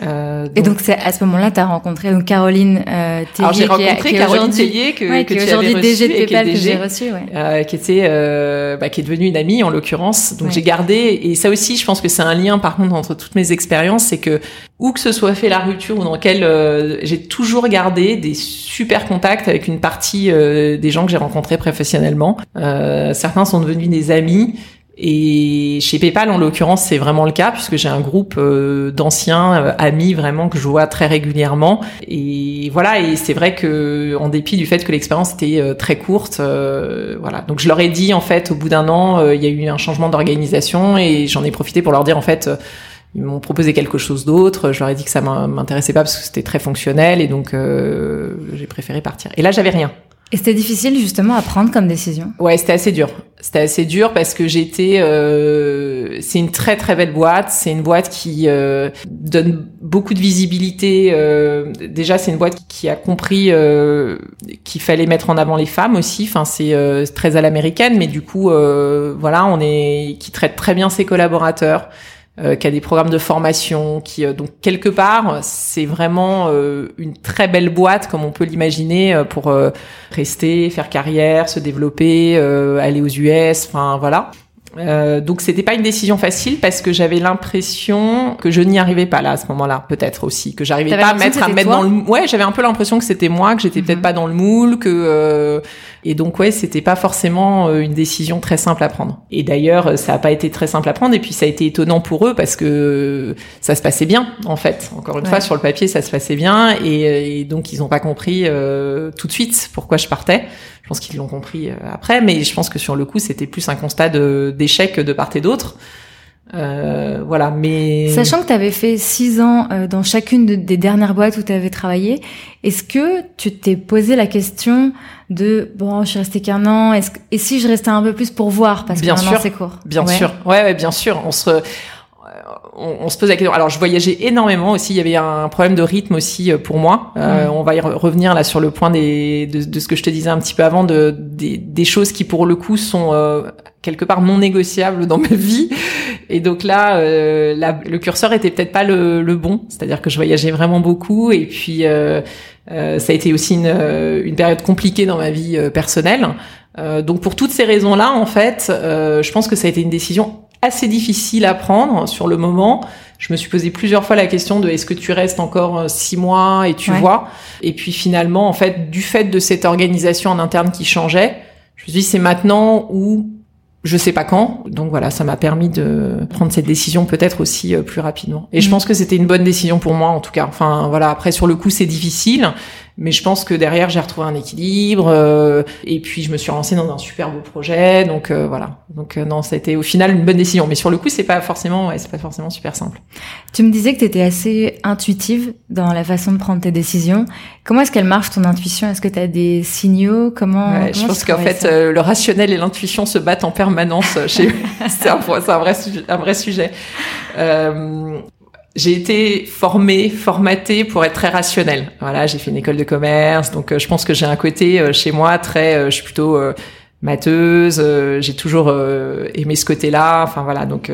Euh, et donc c'est à ce moment-là tu as rencontré donc Caroline euh, Alors j'ai rencontré Caroline Tellier que, ouais, que tu avais reçu et qui que j'ai reçu, ouais. euh, qui était euh, bah, qui est devenue une amie en l'occurrence. Donc j'ai gardé et ça aussi je pense que c'est un lien par contre entre toutes mes expériences, c'est que où que ce soit fait la rupture ou dans lequel euh, j'ai toujours gardé des super contacts avec une partie euh, des gens que j'ai rencontrés professionnellement. certains sont devenus des amis. Et chez PayPal, en l'occurrence, c'est vraiment le cas puisque j'ai un groupe euh, d'anciens euh, amis vraiment que je vois très régulièrement. Et voilà, et c'est vrai que en dépit du fait que l'expérience était euh, très courte, voilà. Donc je leur ai dit en fait, au bout d'un an, il y a eu un changement d'organisation et j'en ai profité pour leur dire en fait. ils m'ont proposé quelque chose d'autre. Je leur ai dit que ça m'intéressait pas parce que c'était très fonctionnel et donc j'ai préféré partir. Et là, j'avais rien. Et c'était difficile justement à prendre comme décision? Ouais, c'était assez dur. C'était assez dur parce que j'étais. Euh, c'est une très très belle boîte. C'est une boîte qui euh, donne beaucoup de visibilité. Euh, déjà, c'est une boîte qui a compris euh, qu'il fallait mettre en avant les femmes aussi. Enfin, c'est euh, très à l'américaine, mais du coup, euh, voilà, on est qui traite très bien ses collaborateurs euh, qui a des programmes de formation, qui euh, donc quelque part c'est vraiment euh, une très belle boîte comme on peut l'imaginer euh, pour rester, faire carrière, se développer, aller aux US, enfin voilà. Euh, donc c'était pas une décision facile parce que j'avais l'impression que je n'y arrivais pas là à ce moment-là, peut-être aussi que j'arrivais pas à mettre à mettre dans le ouais j'avais un peu l'impression que c'était moi que j'étais peut-être mhm. pas dans le moule que euh... et donc ouais c'était pas forcément euh, une décision très simple à prendre. Et d'ailleurs ça a pas été très simple à prendre et puis ça a été étonnant pour eux parce que ça se passait bien en fait. Encore une fois sur le papier ça se passait bien et, et donc ils ont pas compris euh, tout de suite pourquoi je partais. Je pense qu'ils l'ont compris euh, après, mais je pense que sur le coup, c'était plus un constat d'échec de, part et d'autre. Euh, voilà, mais sachant que tu avais fait six ans euh, dans chacune des dernières boîtes où tu avais travaillé, est-ce que tu t'es posé la question de bon, je suis restée qu'un an, est-ce et si je restais un peu plus pour voir parce que sûr, c'est court. Bien sûr, ouais, ouais, bien sûr. On se on, se pose la question. Alors, je voyageais énormément aussi. Il y avait un problème de rythme aussi euh, pour moi. Euh, on va y revenir là sur le point des, de, ce que je te disais un petit peu avant, de, des, choses qui pour le coup sont euh, quelque part non négociables dans ma vie. Et donc là, le curseur était peut-être pas le, le bon. C'est-à-dire que je voyageais vraiment beaucoup. Et puis, ça a été aussi une, une période compliquée dans ma vie personnelle. donc pour toutes ces raisons-là, en fait, je pense que ça a été une décision assez difficile à prendre sur le moment. Je me suis posé plusieurs fois la question de est-ce que tu restes encore euh, six mois et tu vois? Et puis finalement, en fait, du fait de cette organisation en interne qui changeait, je me suis dit c'est maintenant ou je sais pas quand. Donc voilà, ça m'a permis de prendre cette décision peut-être aussi euh, plus rapidement. Et je mm. pense que c'était une bonne décision pour moi en tout cas. Enfin voilà, après sur le coup c'est difficile, mais je pense que derrière, j'ai retrouvé un équilibre. Euh, et puis, je me suis lancée dans un super beau projet. Donc euh, voilà. Donc euh, non, ça a été au final une bonne décision. Mais sur le coup, c'est pas forcément, ouais, c'est pas forcément super simple. Tu me disais que tu étais assez intuitive dans la façon de prendre tes décisions. Comment est-ce qu'elle marche ton intuition? Est-ce que tu as des signaux? Comment, ouais, Je pense qu'en fait, le rationnel et l'intuition se battent en permanence chez. c'est un, un, vrai, un vrai sujet. Euh, j'ai été formée, formatée pour être très rationnelle. Voilà, j'ai fait une école de commerce, donc euh, je pense que j'ai un côté euh, chez moi très, euh, je suis plutôt matheuse. j'ai toujours aimé ce côté-là. Enfin voilà, donc.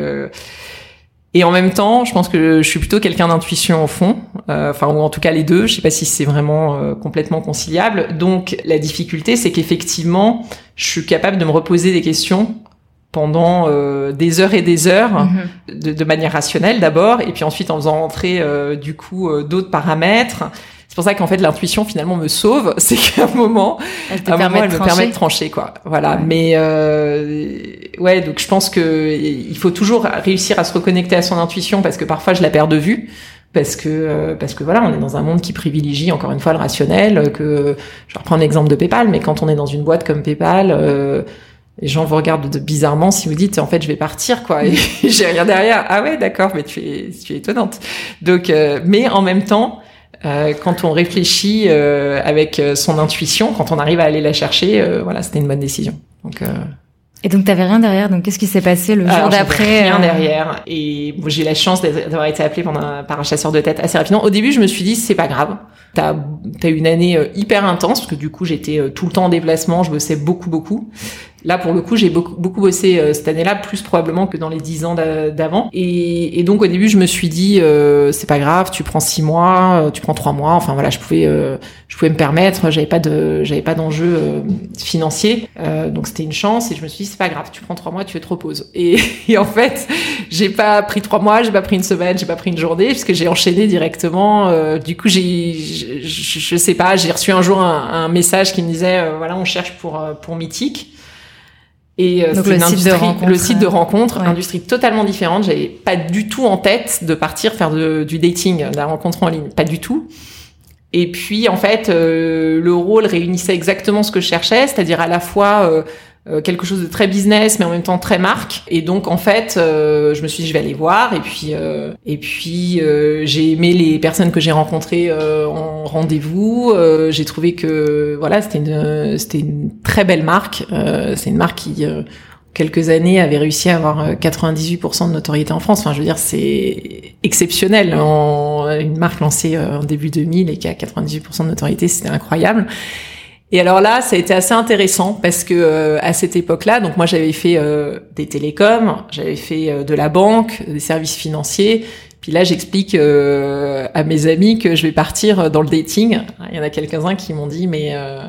et en même temps, je pense que je suis plutôt quelqu'un d'intuition au fond, enfin ou en tout cas les deux. Je sais pas si c'est vraiment complètement conciliable. Donc la difficulté, c'est qu'effectivement, je suis capable de me reposer des questions pendant euh, des heures et des heures, mhm. de, manière rationnelle d'abord, et puis ensuite en faisant rentrer euh, du coup euh, d'autres paramètres. c'est pour ça qu'en fait l'intuition finalement me sauve, c'est qu'à un moment, Elle te à un moment, de elle me permet de trancher quoi. Voilà. Ouais. Mais euh, ouais, donc je pense que il faut toujours réussir à se reconnecter à son intuition parce que parfois je la perds de vue. Parce que euh, parce que voilà, on est dans un monde qui privilégie encore une fois le rationnel. Que je vais reprendre l'exemple de PayPal, mais quand on est dans une boîte comme PayPal, euh, les gens vous regardent de bizarrement si vous dites en fait je vais partir quoi. Et j'ai rien derrière. Ah ouais, d'accord, mais tu es tu es étonnante. Donc, euh, mais en même temps, euh, quand on réfléchit euh, avec euh, son intuition, quand on arrive à aller la chercher, euh, voilà, c'était une bonne décision. Donc, euh, Et donc t'avais rien derrière, donc qu'est-ce qui s'est passé le jour d'après rien derrière. Et bon, j'ai eu la chance d'avoir été appelée pendant par un chasseur de tête assez rapidement. Au début, je me suis dit c'est pas grave. T'as as une année hyper intense parce que du coup j'étais tout le temps en déplacement, je bossais beaucoup beaucoup. Là pour le coup j'ai beaucoup beaucoup bossé euh, cette année-là plus probablement que dans les dix ans d'a- d'avant. Et, et donc au début je me suis dit euh, c'est pas grave, tu prends six mois, euh, tu prends trois mois. Enfin voilà je pouvais euh, je pouvais me permettre, j'avais pas de j'avais pas d'enjeu euh, financier, Euh, donc c'était une chance et je me suis dit c'est pas grave, tu prends trois mois, tu te reposes. Et, et en fait j'ai pas pris trois mois, j'ai pas pris une semaine, j'ai pas pris une journée puisque j'ai enchaîné directement. du coup j'ai je, sais pas, j'ai reçu un jour un, un message qui me disait voilà on cherche pour pour Mythique. Et euh, Donc le une site de rencontre, le site de euh, rencontre, ouais. industrie totalement différente. J'avais pas du tout en tête de partir faire de- du dating, de la rencontre en ligne, pas du tout. Et puis en fait, euh, le rôle réunissait exactement ce que je cherchais, c'est-à-dire à la fois euh, quelque chose de très business, mais en même temps très marque. Et donc en fait, euh, je me suis dit je vais aller voir. Et puis euh, et puis euh, j'ai aimé les personnes que j'ai rencontrées euh, en rendez-vous. J'ai trouvé que voilà, c'était une c'était une très belle marque. C'est une marque qui quelques années avait réussi à avoir euh, 98% de notoriété en France. Enfin, je veux dire, c'est exceptionnel. Une marque lancée en début 2000 et qui a 98% de notoriété, c'était incroyable. Et alors là, ça a été assez intéressant parce que euh, à cette époque-là, donc moi j'avais fait euh, des télécoms, j'avais fait euh, de la banque, des services financiers. Puis là, j'explique euh, à mes amis que je vais partir dans le dating. Il y en a quelques-uns qui m'ont dit, mais euh,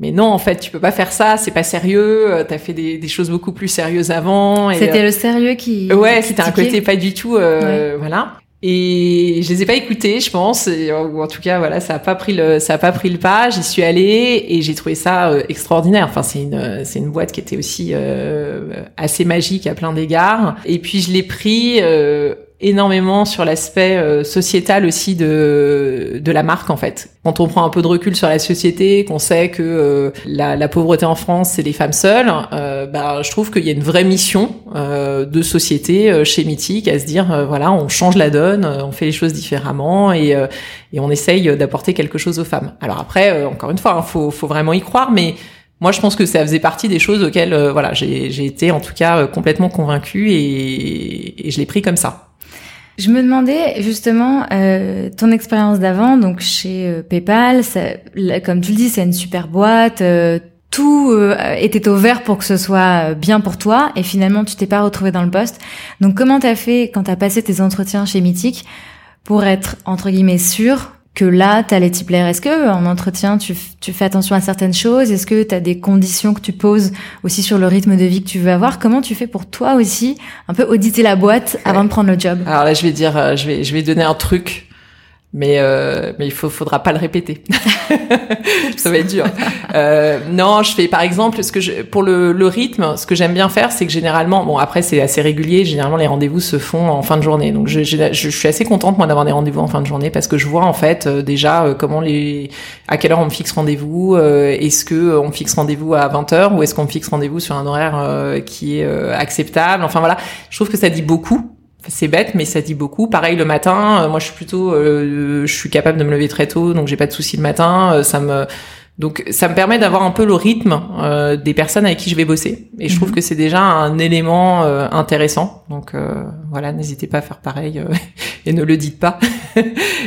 mais non, en fait, tu peux pas faire ça, c'est pas sérieux. euh, T'as fait des, des choses beaucoup plus sérieuses avant. C'était le sérieux qui. Ouais, c'était un côté pas du tout, euh, voilà. Et je les ai pas écoutés, je pense, et, ou en tout cas, voilà, ça a pas pris le, ça a pas pris le pas. J'y suis allée et j'ai trouvé ça euh, extraordinaire. Enfin, c'est une, c'est une boîte qui était aussi euh, assez magique à plein d'égards. Et puis je l'ai pris euh, énormément sur l'aspect euh, sociétal aussi de de la marque en fait. Quand on prend un peu de recul sur la société, qu'on sait que euh, la, la pauvreté en France c'est les femmes seules, euh, bah, je trouve qu'il y a une vraie mission euh, de société euh, chez Mythique à se dire euh, voilà on change la donne, on fait les choses différemment et et on essaye d'apporter quelque chose aux femmes. Alors après encore une fois, il faut faut vraiment y croire, mais moi, je pense que ça faisait partie des choses auxquelles, euh, voilà, j'ai été en tout cas euh, complètement convaincue et, et je l'ai pris comme ça. Je me demandais justement euh, ton expérience d'avant, donc chez euh, PayPal, ça, comme tu le dis, c'est une super boîte. euh, tout euh, était au vert pour que ce soit euh, bien pour toi, et finalement tu t'es pas retrouvé dans le poste. Donc comment t'as fait quand t'as passé tes entretiens chez Mythique pour être entre guillemets sûr que là t'allais t'y plaire Est-ce que en entretien tu, tu fais attention à certaines choses? Est-ce que t'as des conditions que tu poses aussi sur le rythme de vie que tu veux avoir? Comment tu fais pour toi aussi un peu auditer la boîte avant de prendre le job? Alors là, je vais dire, euh, je vais, je vais donner un truc, mais euh, mais il faut, faudra pas le répéter. ça va être dur. Euh, non, je fais par exemple, ce que je, pour le, le rythme, ce que j'aime bien faire, c'est que généralement, bon après c'est assez régulier, généralement les rendez-vous se font en fin de journée. Donc je, je, je suis assez contente moi d'avoir des rendez-vous en fin de journée parce que je vois en fait euh, déjà euh, comment les, à quelle heure on me fixe rendez-vous, euh, est-ce que euh, on fixe rendez-vous à 20h ou est-ce qu'on me fixe rendez-vous sur un horaire qui est acceptable. Enfin voilà, je trouve que ça dit beaucoup. C'est bête, mais ça dit beaucoup. Pareil le matin, euh, moi je suis plutôt, euh, je suis capable de me lever très tôt, donc j'ai pas de soucis le matin. euh, ça me, donc ça me permet d'avoir un peu le rythme euh, des personnes avec qui je vais bosser. Et je trouve Mhm. que c'est déjà un élément euh, intéressant. Donc euh, voilà, n'hésitez pas à faire pareil euh, et ne le dites pas.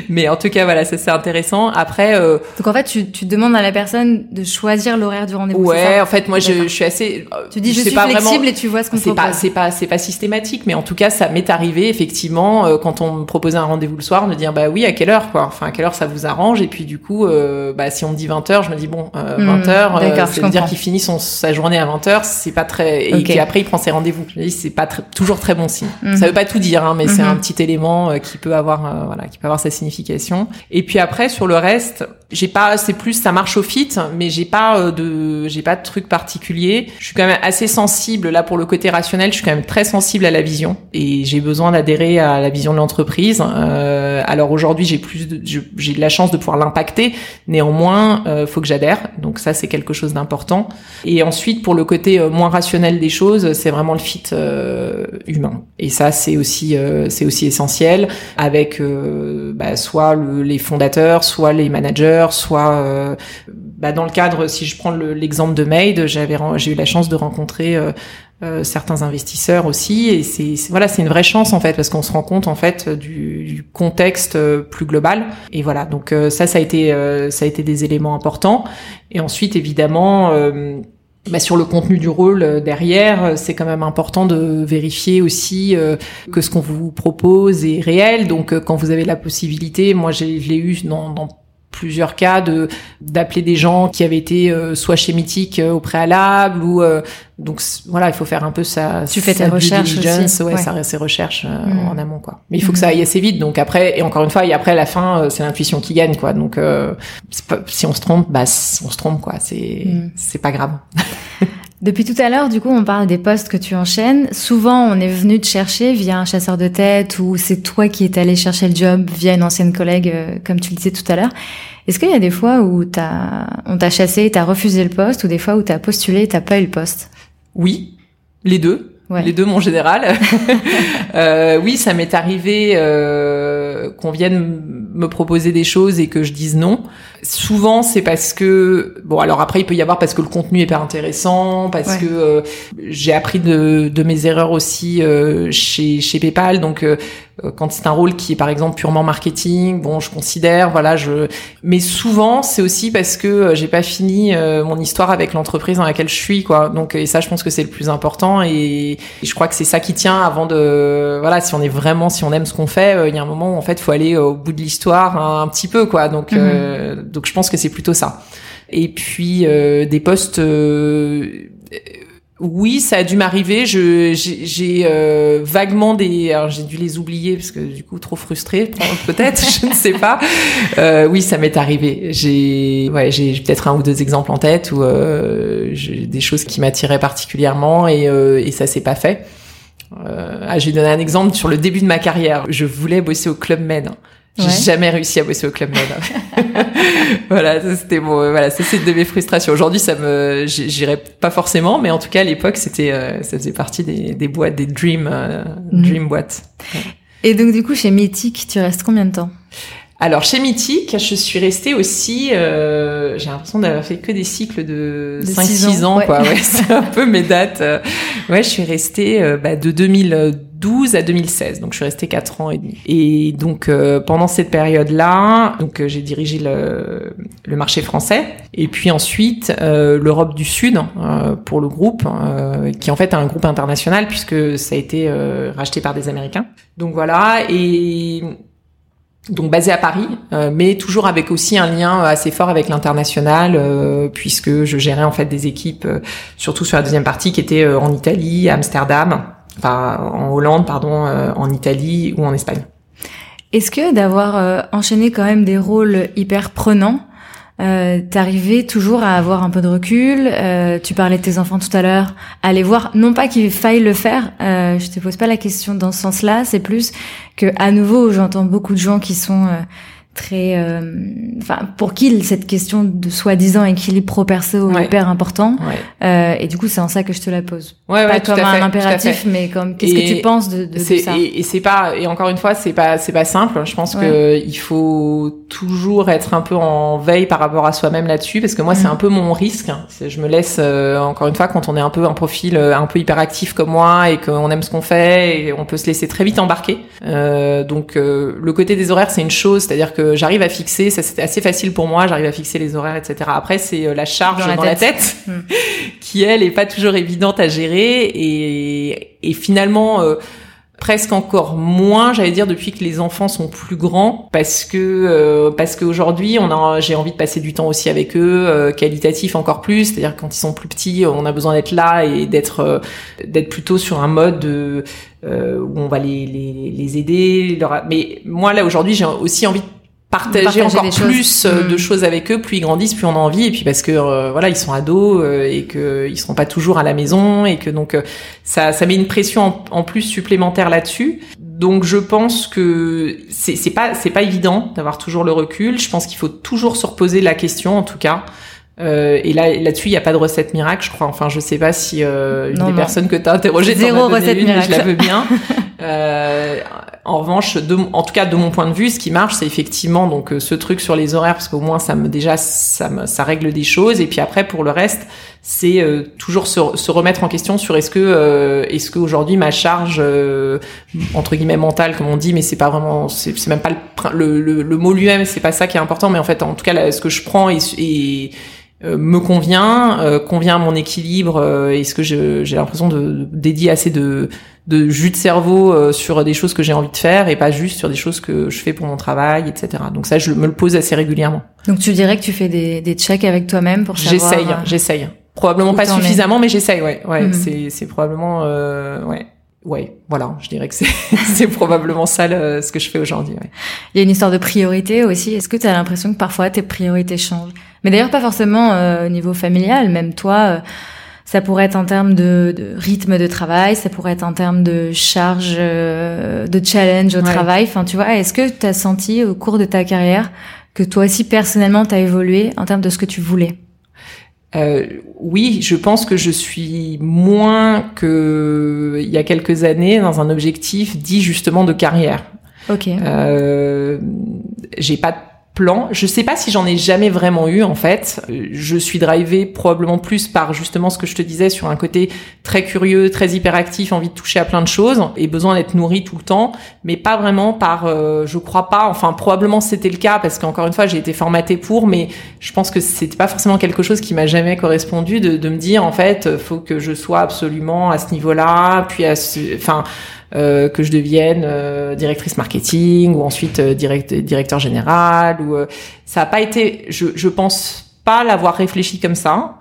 mais en tout cas voilà, ça c'est intéressant. Après, euh, Donc en fait, tu, tu demandes à la personne de choisir l'horaire du rendez-vous. ouais, en fait moi je, je suis assez. euh, Tu dis je c'est suis pas flexible vraiment- et tu vois ce qu'on c'est pas c'est pas c'est pas systématique mais en tout cas ça m'est arrivé effectivement euh, quand on me proposait un rendez-vous le soir de dire bah oui à quelle heure quoi enfin à quelle heure ça vous arrange? Et puis du coup euh, bah si on me dit 20h je me dis bon euh, Hmm, 20h d'accord, je ça veut dire comprends. qu'il finit son sa journée à 20h c'est pas très et qu'après il prend ses rendez-vous c'est pas très- toujours très bon signe Mhm. ça veut pas tout dire hein, mais c'est Mhm. un petit élément euh, qui peut avoir euh, voilà qui peut avoir sa signification. Et puis après sur le reste, j'ai pas, c'est plus ça marche au fit, mais j'ai pas euh, de, j'ai pas de truc particulier. Je suis quand même assez sensible là pour le côté rationnel. Je suis quand même très sensible à la vision et j'ai besoin d'adhérer à la vision de l'entreprise. Euh, alors aujourd'hui, j'ai plus, j'ai de la chance de pouvoir l'impacter. Néanmoins, euh, faut que j'adhère. Donc ça, c'est quelque chose d'important. Et ensuite, pour le côté euh, moins rationnel des choses, c'est vraiment le fit euh, humain. Et ça, c'est aussi, c'est aussi essentiel avec bah, soit les fondateurs, soit les managers soit euh, bah, dans le cadre, si je prends l'exemple de Made, j'avais j'ai eu la chance de rencontrer euh, euh, certains investisseurs aussi et c'est voilà c'est une vraie chance en fait parce qu'on se rend compte en fait du, du contexte plus global et voilà donc ça ça a été ça a été des éléments importants et ensuite évidemment bah sur le contenu du rôle derrière, c'est quand même important de vérifier aussi que ce qu'on vous propose est réel. Donc, quand vous avez la possibilité, moi, je l'ai eu dans, dans plusieurs cas de d'appeler des gens qui avaient été euh, soit chez Mythique euh, au préalable ou euh, donc voilà il faut faire un peu ça tu fais tes recherches aussi. ouais, ça ses recherches mm. en amont quoi. Mais il faut que ça aille assez vite donc après et encore une fois et après à la fin c'est l'intuition qui gagne quoi. Donc si on se trompe bah on se trompe quoi. C'est mm. c'est pas grave Depuis tout à l'heure, du coup, on parle des postes que tu enchaînes. Souvent, on est venu te chercher via un chasseur de tête ou c'est toi qui es allé chercher le job via une ancienne collègue, euh, comme tu le disais tout à l'heure. Est-ce qu'il y a des fois où t'as, on t'a chassé, t'as refusé le poste ou des fois où t'as postulé et t'as pas eu le poste? Oui, les deux. Les deux, mon général. euh, oui, ça m'est arrivé euh, qu'on vienne me proposer des choses et que je dise non. Souvent, c'est parce que bon, alors après, il peut y avoir parce que le contenu est pas intéressant, parce que euh, j'ai appris de, de, mes erreurs aussi euh, chez chez PayPal. Donc, euh, quand c'est un rôle qui est par exemple purement marketing, bon, je considère, voilà, je. Mais souvent, c'est aussi parce que j'ai pas fini mon histoire avec l'entreprise dans laquelle je suis, quoi. Donc, et ça, je pense que c'est le plus important. Et, je crois que c'est ça qui tient avant de, voilà, si on est vraiment, si on aime ce qu'on fait, il y a un moment où en fait, faut aller au bout de l'histoire un, petit peu, quoi. Donc, mhm donc je pense que c'est plutôt ça. Et puis euh, des postes euh, oui, ça a dû m'arriver. Je j'ai euh, vaguement des, alors j'ai dû les oublier parce que du coup trop frustrée peut-être, je ne sais pas. Euh, oui, ça m'est arrivé. J'ai ouais, j'ai peut-être un ou deux exemples en tête où euh, j'ai des choses qui m'attiraient particulièrement et euh, et ça s'est pas fait. Euh, ah, j'ai donné un exemple sur le début de ma carrière. Je voulais bosser au Club Med. J'ai jamais réussi à bosser au club med. voilà, c'était bon. Voilà, ça c'est de mes frustrations. Aujourd'hui, ça me, j'irais pas forcément, mais en tout cas à l'époque, c'était, euh, ça faisait partie des, des boîtes, des dream, euh, mhm. dream boîtes. Et donc du coup, chez Mythique, tu restes combien de temps? Alors chez Mythique, je suis restée aussi, euh, j'ai l'impression d'avoir fait que des cycles de, 5-6 ans, quoi. Ouais. c'est un peu mes dates. Ouais, je suis restée euh, bah, de 2012 à 2016, donc je suis restée 4 ans et demi. Et donc euh, pendant cette période-là, donc euh, j'ai dirigé le, le, marché français et puis ensuite l'Europe du Sud pour le groupe, qui en fait est un groupe international puisque ça a été racheté par des Américains. Donc voilà et donc basé à Paris, euh, mais toujours avec aussi un lien assez fort avec l'international, euh, puisque je gérais en fait des équipes, euh, surtout sur la deuxième partie, qui étaient en Italie, à Amsterdam, enfin en Hollande, pardon, en Italie ou en Espagne. Est-ce que d'avoir enchaîné quand même des rôles hyper prenants, euh, t'arrivais toujours à avoir un peu de recul. Euh, tu parlais de tes enfants tout à l'heure. Aller voir, non pas qu'il faille le faire. Euh, je te pose pas la question dans ce sens-là. C'est plus que à nouveau, j'entends beaucoup de gens qui sont très, euh, enfin, pour qui cette question de soi-disant équilibre pro-perso est hyper important. Euh, et du coup, c'est en ça que je te la pose. Ouais, pas comme un impératif, mais comme qu'est-ce que tu penses de, de, ça? Et, et c'est pas, et encore une fois, c'est pas, c'est pas simple. Je pense que il faut toujours être un peu en veille par rapport à soi-même là-dessus, parce que moi, c'est mm. un peu mon risque. Je me laisse, euh, encore une fois, quand on est un peu un profil euh, un peu hyperactif comme moi et qu'on aime ce qu'on fait, et on peut se laisser très vite embarquer. Euh, donc, le côté des horaires, c'est une chose, c'est-à-dire que j'arrive à fixer, ça c'était assez facile pour moi, j'arrive à fixer les horaires, etc. Après, c'est euh, la charge dans la tête, hmm. qui elle est pas toujours évidente à gérer et, et finalement. Euh, presque encore moins, j'allais dire, depuis que les enfants sont plus grands, parce que euh, parce qu'aujourd'hui, on a, j'ai envie de passer du temps aussi avec eux, euh, qualitatif encore plus. C'est-à-dire quand ils sont plus petits, on a besoin d'être là et d'être euh, d'être plutôt sur un mode de, où on va les les, les aider. Leur... Mais moi là aujourd'hui, j'ai aussi envie de partager, encore plus euh, de mm. choses avec eux plus ils grandissent plus on a envie et puis parce que euh, voilà ils sont ados euh, et que ils seront pas toujours à la maison et que donc ça ça met une pression en, plus supplémentaire là-dessus donc je pense que c'est c'est pas c'est pas évident d'avoir toujours le recul je pense qu'il faut toujours se reposer la question en tout cas euh, et là, là-dessus, il n'y a pas de recette miracle, je crois. Enfin, je sais pas si euh, une des personnes que tu as interrogées zéro recette une, miracle. je la veux bien. euh, en revanche, de, en tout cas de mon point de vue, ce qui marche, c'est effectivement donc euh, ce truc sur les horaires, parce qu'au moins ça me déjà ça me ça règle des choses. Et puis après, pour le reste, c'est euh, toujours se, se, remettre en question sur est-ce que euh, est-ce qu'aujourd'hui ma charge entre guillemets mentale, comme on dit, mais c'est pas vraiment, c'est même pas le, le, le, mot lui-même, c'est pas ça qui est important, mais en fait, en tout cas, ce que je prends et, et euh, me convient, euh, convient à mon équilibre. Euh, Est-ce que j'ai l'impression de, dédier assez de, de jus de cerveau sur des choses que j'ai envie de faire et pas juste sur des choses que je fais pour mon travail, etc. Donc ça, je me le pose assez régulièrement. Donc tu dirais que tu fais des, des checks avec toi-même pour savoir. J'essaye, j'essaye. Probablement pas suffisamment, mais j'essaye. Ouais, ouais. Mhm. C'est c'est probablement ouais. Ouais, voilà, je dirais que c'est probablement ça ce que je fais aujourd'hui. Ouais. Il y a une histoire de priorité aussi. Est-ce que tu as l'impression que parfois tes priorités changent? Mais d'ailleurs pas forcément euh, au niveau familial, même toi, euh, ça pourrait être en termes de, de, rythme de travail, ça pourrait être en termes de charge, euh, de challenge au travail. Enfin, tu vois, est-ce que tu as senti au cours de ta carrière que toi aussi personnellement tu as évolué en termes de ce que tu voulais? Euh, oui, je pense que je suis moins que il y a quelques années dans un objectif dit justement de carrière. Ok. Euh, j'ai pas plan. Je sais pas si j'en ai jamais vraiment eu en fait. Je suis drivée probablement plus par justement ce que je te disais sur un côté très curieux, très hyperactif, envie de toucher à plein de choses et besoin d'être nourri tout le temps, mais pas vraiment par euh, je crois pas, enfin probablement c'était le cas parce qu'encore une fois, j'ai été formatée pour mais je pense que c'était pas forcément quelque chose qui m'a jamais correspondu de, me dire en fait, faut que je sois absolument à ce niveau-là, puis à ce enfin euh, que je devienne euh, directrice marketing ou ensuite euh, direct, directeur général ou ça a pas été je je pense pas l'avoir réfléchi comme ça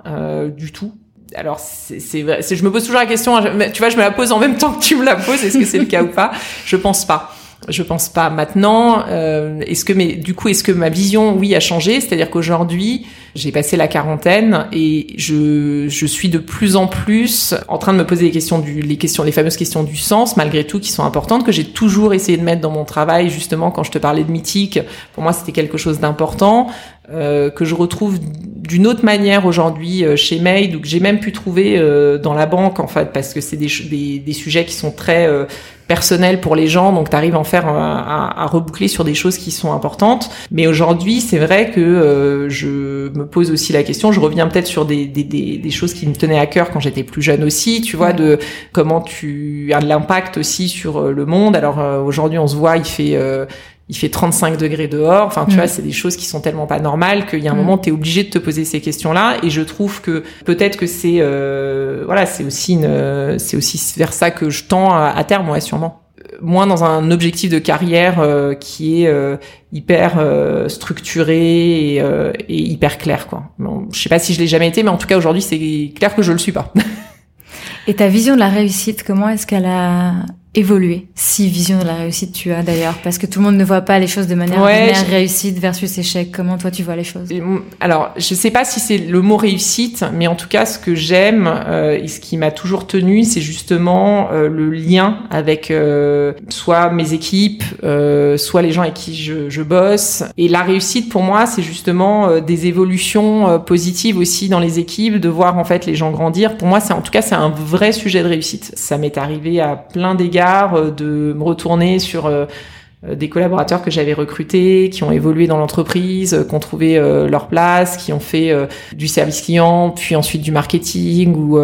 du tout. Alors c'est vrai je me pose toujours la question tu vois je me la pose en même temps que tu me la poses est-ce que c'est le cas ou pas? Je pense pas je pense pas maintenant. Euh, est-ce que mais du coup est-ce que ma vision oui a changé? C'est-à-dire qu'aujourd'hui j'ai passé la quarantaine et je, je suis de plus en plus en train de me poser les questions du les questions les fameuses questions du sens malgré tout qui sont importantes que j'ai toujours essayé de mettre dans mon travail justement quand je te parlais de mythique pour moi c'était quelque chose d'important euh, que je retrouve d'une autre manière aujourd'hui euh, chez Maid ou que j'ai même pu trouver euh, dans la banque en fait parce que c'est des, des, des, sujets qui sont très euh, personnel pour les gens, donc tu arrives à en faire à, à, reboucler sur des choses qui sont importantes. Mais aujourd'hui, c'est vrai que euh, je me pose aussi la question. Je reviens peut-être sur des, des, des, choses qui me tenaient à cœur quand j'étais plus jeune aussi. Tu vois, de comment tu as de l'impact aussi sur euh, le monde. Alors euh, aujourd'hui, on se voit, il fait il fait 35 degrés dehors. Enfin, tu mm. vois, c'est des choses qui sont tellement pas normales qu'il y a un mm. moment, tu es obligé de te poser ces questions-là. Et je trouve que peut-être que c'est, euh, voilà, c'est aussi une, c'est aussi vers ça que je tends à, terme, ouais, sûrement. Moins dans un objectif de carrière euh, qui est euh, hyper structuré et, et, hyper clair, quoi. Bon, je sais pas si je l'ai jamais été, mais en tout cas aujourd'hui, c'est clair que je le suis pas. et ta vision de la réussite, comment est-ce qu'elle a évoluer Si vision de la réussite tu as d'ailleurs, parce que tout le monde ne voit pas les choses de manière ouais, réussite versus échec. Comment toi tu vois les choses? Alors, je sais pas si c'est le mot réussite, mais en tout cas, ce que j'aime euh, et ce qui m'a toujours tenu, c'est justement euh, le lien avec euh, soit mes équipes, euh, soit les gens avec qui je, je, bosse. Et la réussite pour moi, c'est justement euh, des évolutions positives aussi dans les équipes, de voir en fait les gens grandir. Pour moi, c'est en tout cas c'est un vrai sujet de réussite. Ça m'est arrivé à plein d'égards euh, de me retourner sur euh, euh, des collaborateurs que j'avais recrutés, qui ont évolué dans l'entreprise, qui ont trouvé leur place, qui ont fait du service client, puis ensuite du marketing, ou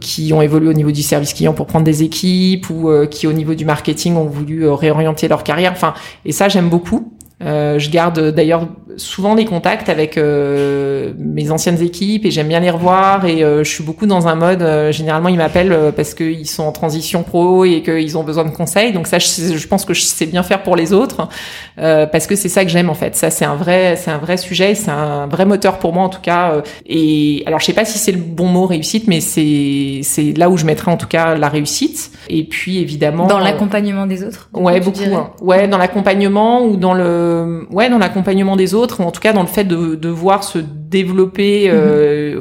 qui ont évolué au niveau du service client pour prendre des équipes, ou qui au niveau du marketing ont voulu réorienter leur carrière. Enfin, et ça j'aime beaucoup. Euh, je garde d'ailleurs souvent des contacts avec euh, mes anciennes équipes et j'aime bien les revoir et euh, je suis beaucoup dans un mode euh, généralement ils m'appellent euh, parce qu'ils sont en transition pro et qu'ils ont besoin de conseils. Donc ça je, je, pense que je sais bien faire pour les autres parce que c'est ça que j'aime en fait. Ça c'est un vrai c'est un vrai sujet c'est un vrai moteur pour moi en tout cas et alors je sais pas si c'est le bon mot réussite mais c'est c'est là où je mettrai en tout cas la réussite. Et puis évidemment dans l'accompagnement des autres ouais beaucoup hein. ouais dans l'accompagnement ou dans le ouais dans l'accompagnement des autres ou en tout cas dans le fait de, de voir se développer euh,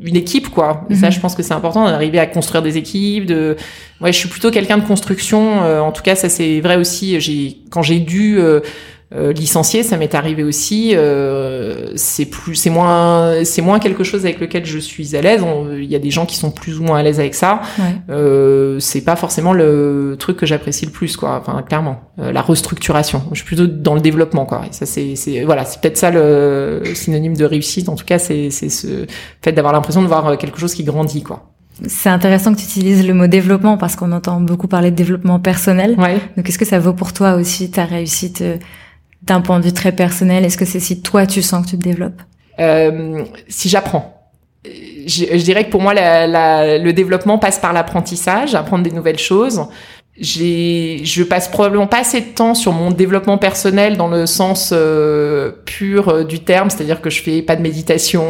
une équipe quoi. Ça, mhm. je pense que c'est important d'arriver à construire des équipes. De, ouais, je suis plutôt quelqu'un de construction. Euh, en tout cas, ça c'est vrai aussi. J'ai quand j'ai dû euh, euh, licencié, ça m'est arrivé aussi. Euh, c'est plus, c'est moins, c'est moins quelque chose avec lequel je suis à l'aise. Il y a des gens qui sont plus ou moins à l'aise avec ça. Ouais. Euh, c'est pas forcément le truc que j'apprécie le plus, quoi. Enfin, clairement, euh, la restructuration. Je suis plutôt dans le développement, quoi. Et ça, c'est, c'est, voilà, c'est peut-être ça le synonyme de réussite. En tout cas, c'est, c'est ce fait d'avoir l'impression de voir quelque chose qui grandit, quoi. C'est intéressant que tu utilises le mot développement parce qu'on entend beaucoup parler de développement personnel. Ouais. Donc, est-ce que ça vaut pour toi aussi ta réussite d'un point de vue très personnel Est-ce que c'est si toi tu sens que tu te développes? Euh, Si j'apprends. Je, je, dirais que pour moi, la, la, le développement passe par l'apprentissage, apprendre des nouvelles choses. J'ai, je passe probablement pas assez de temps sur mon développement personnel dans le sens euh, pur euh, du terme, c'est-à-dire que je fais pas de méditation,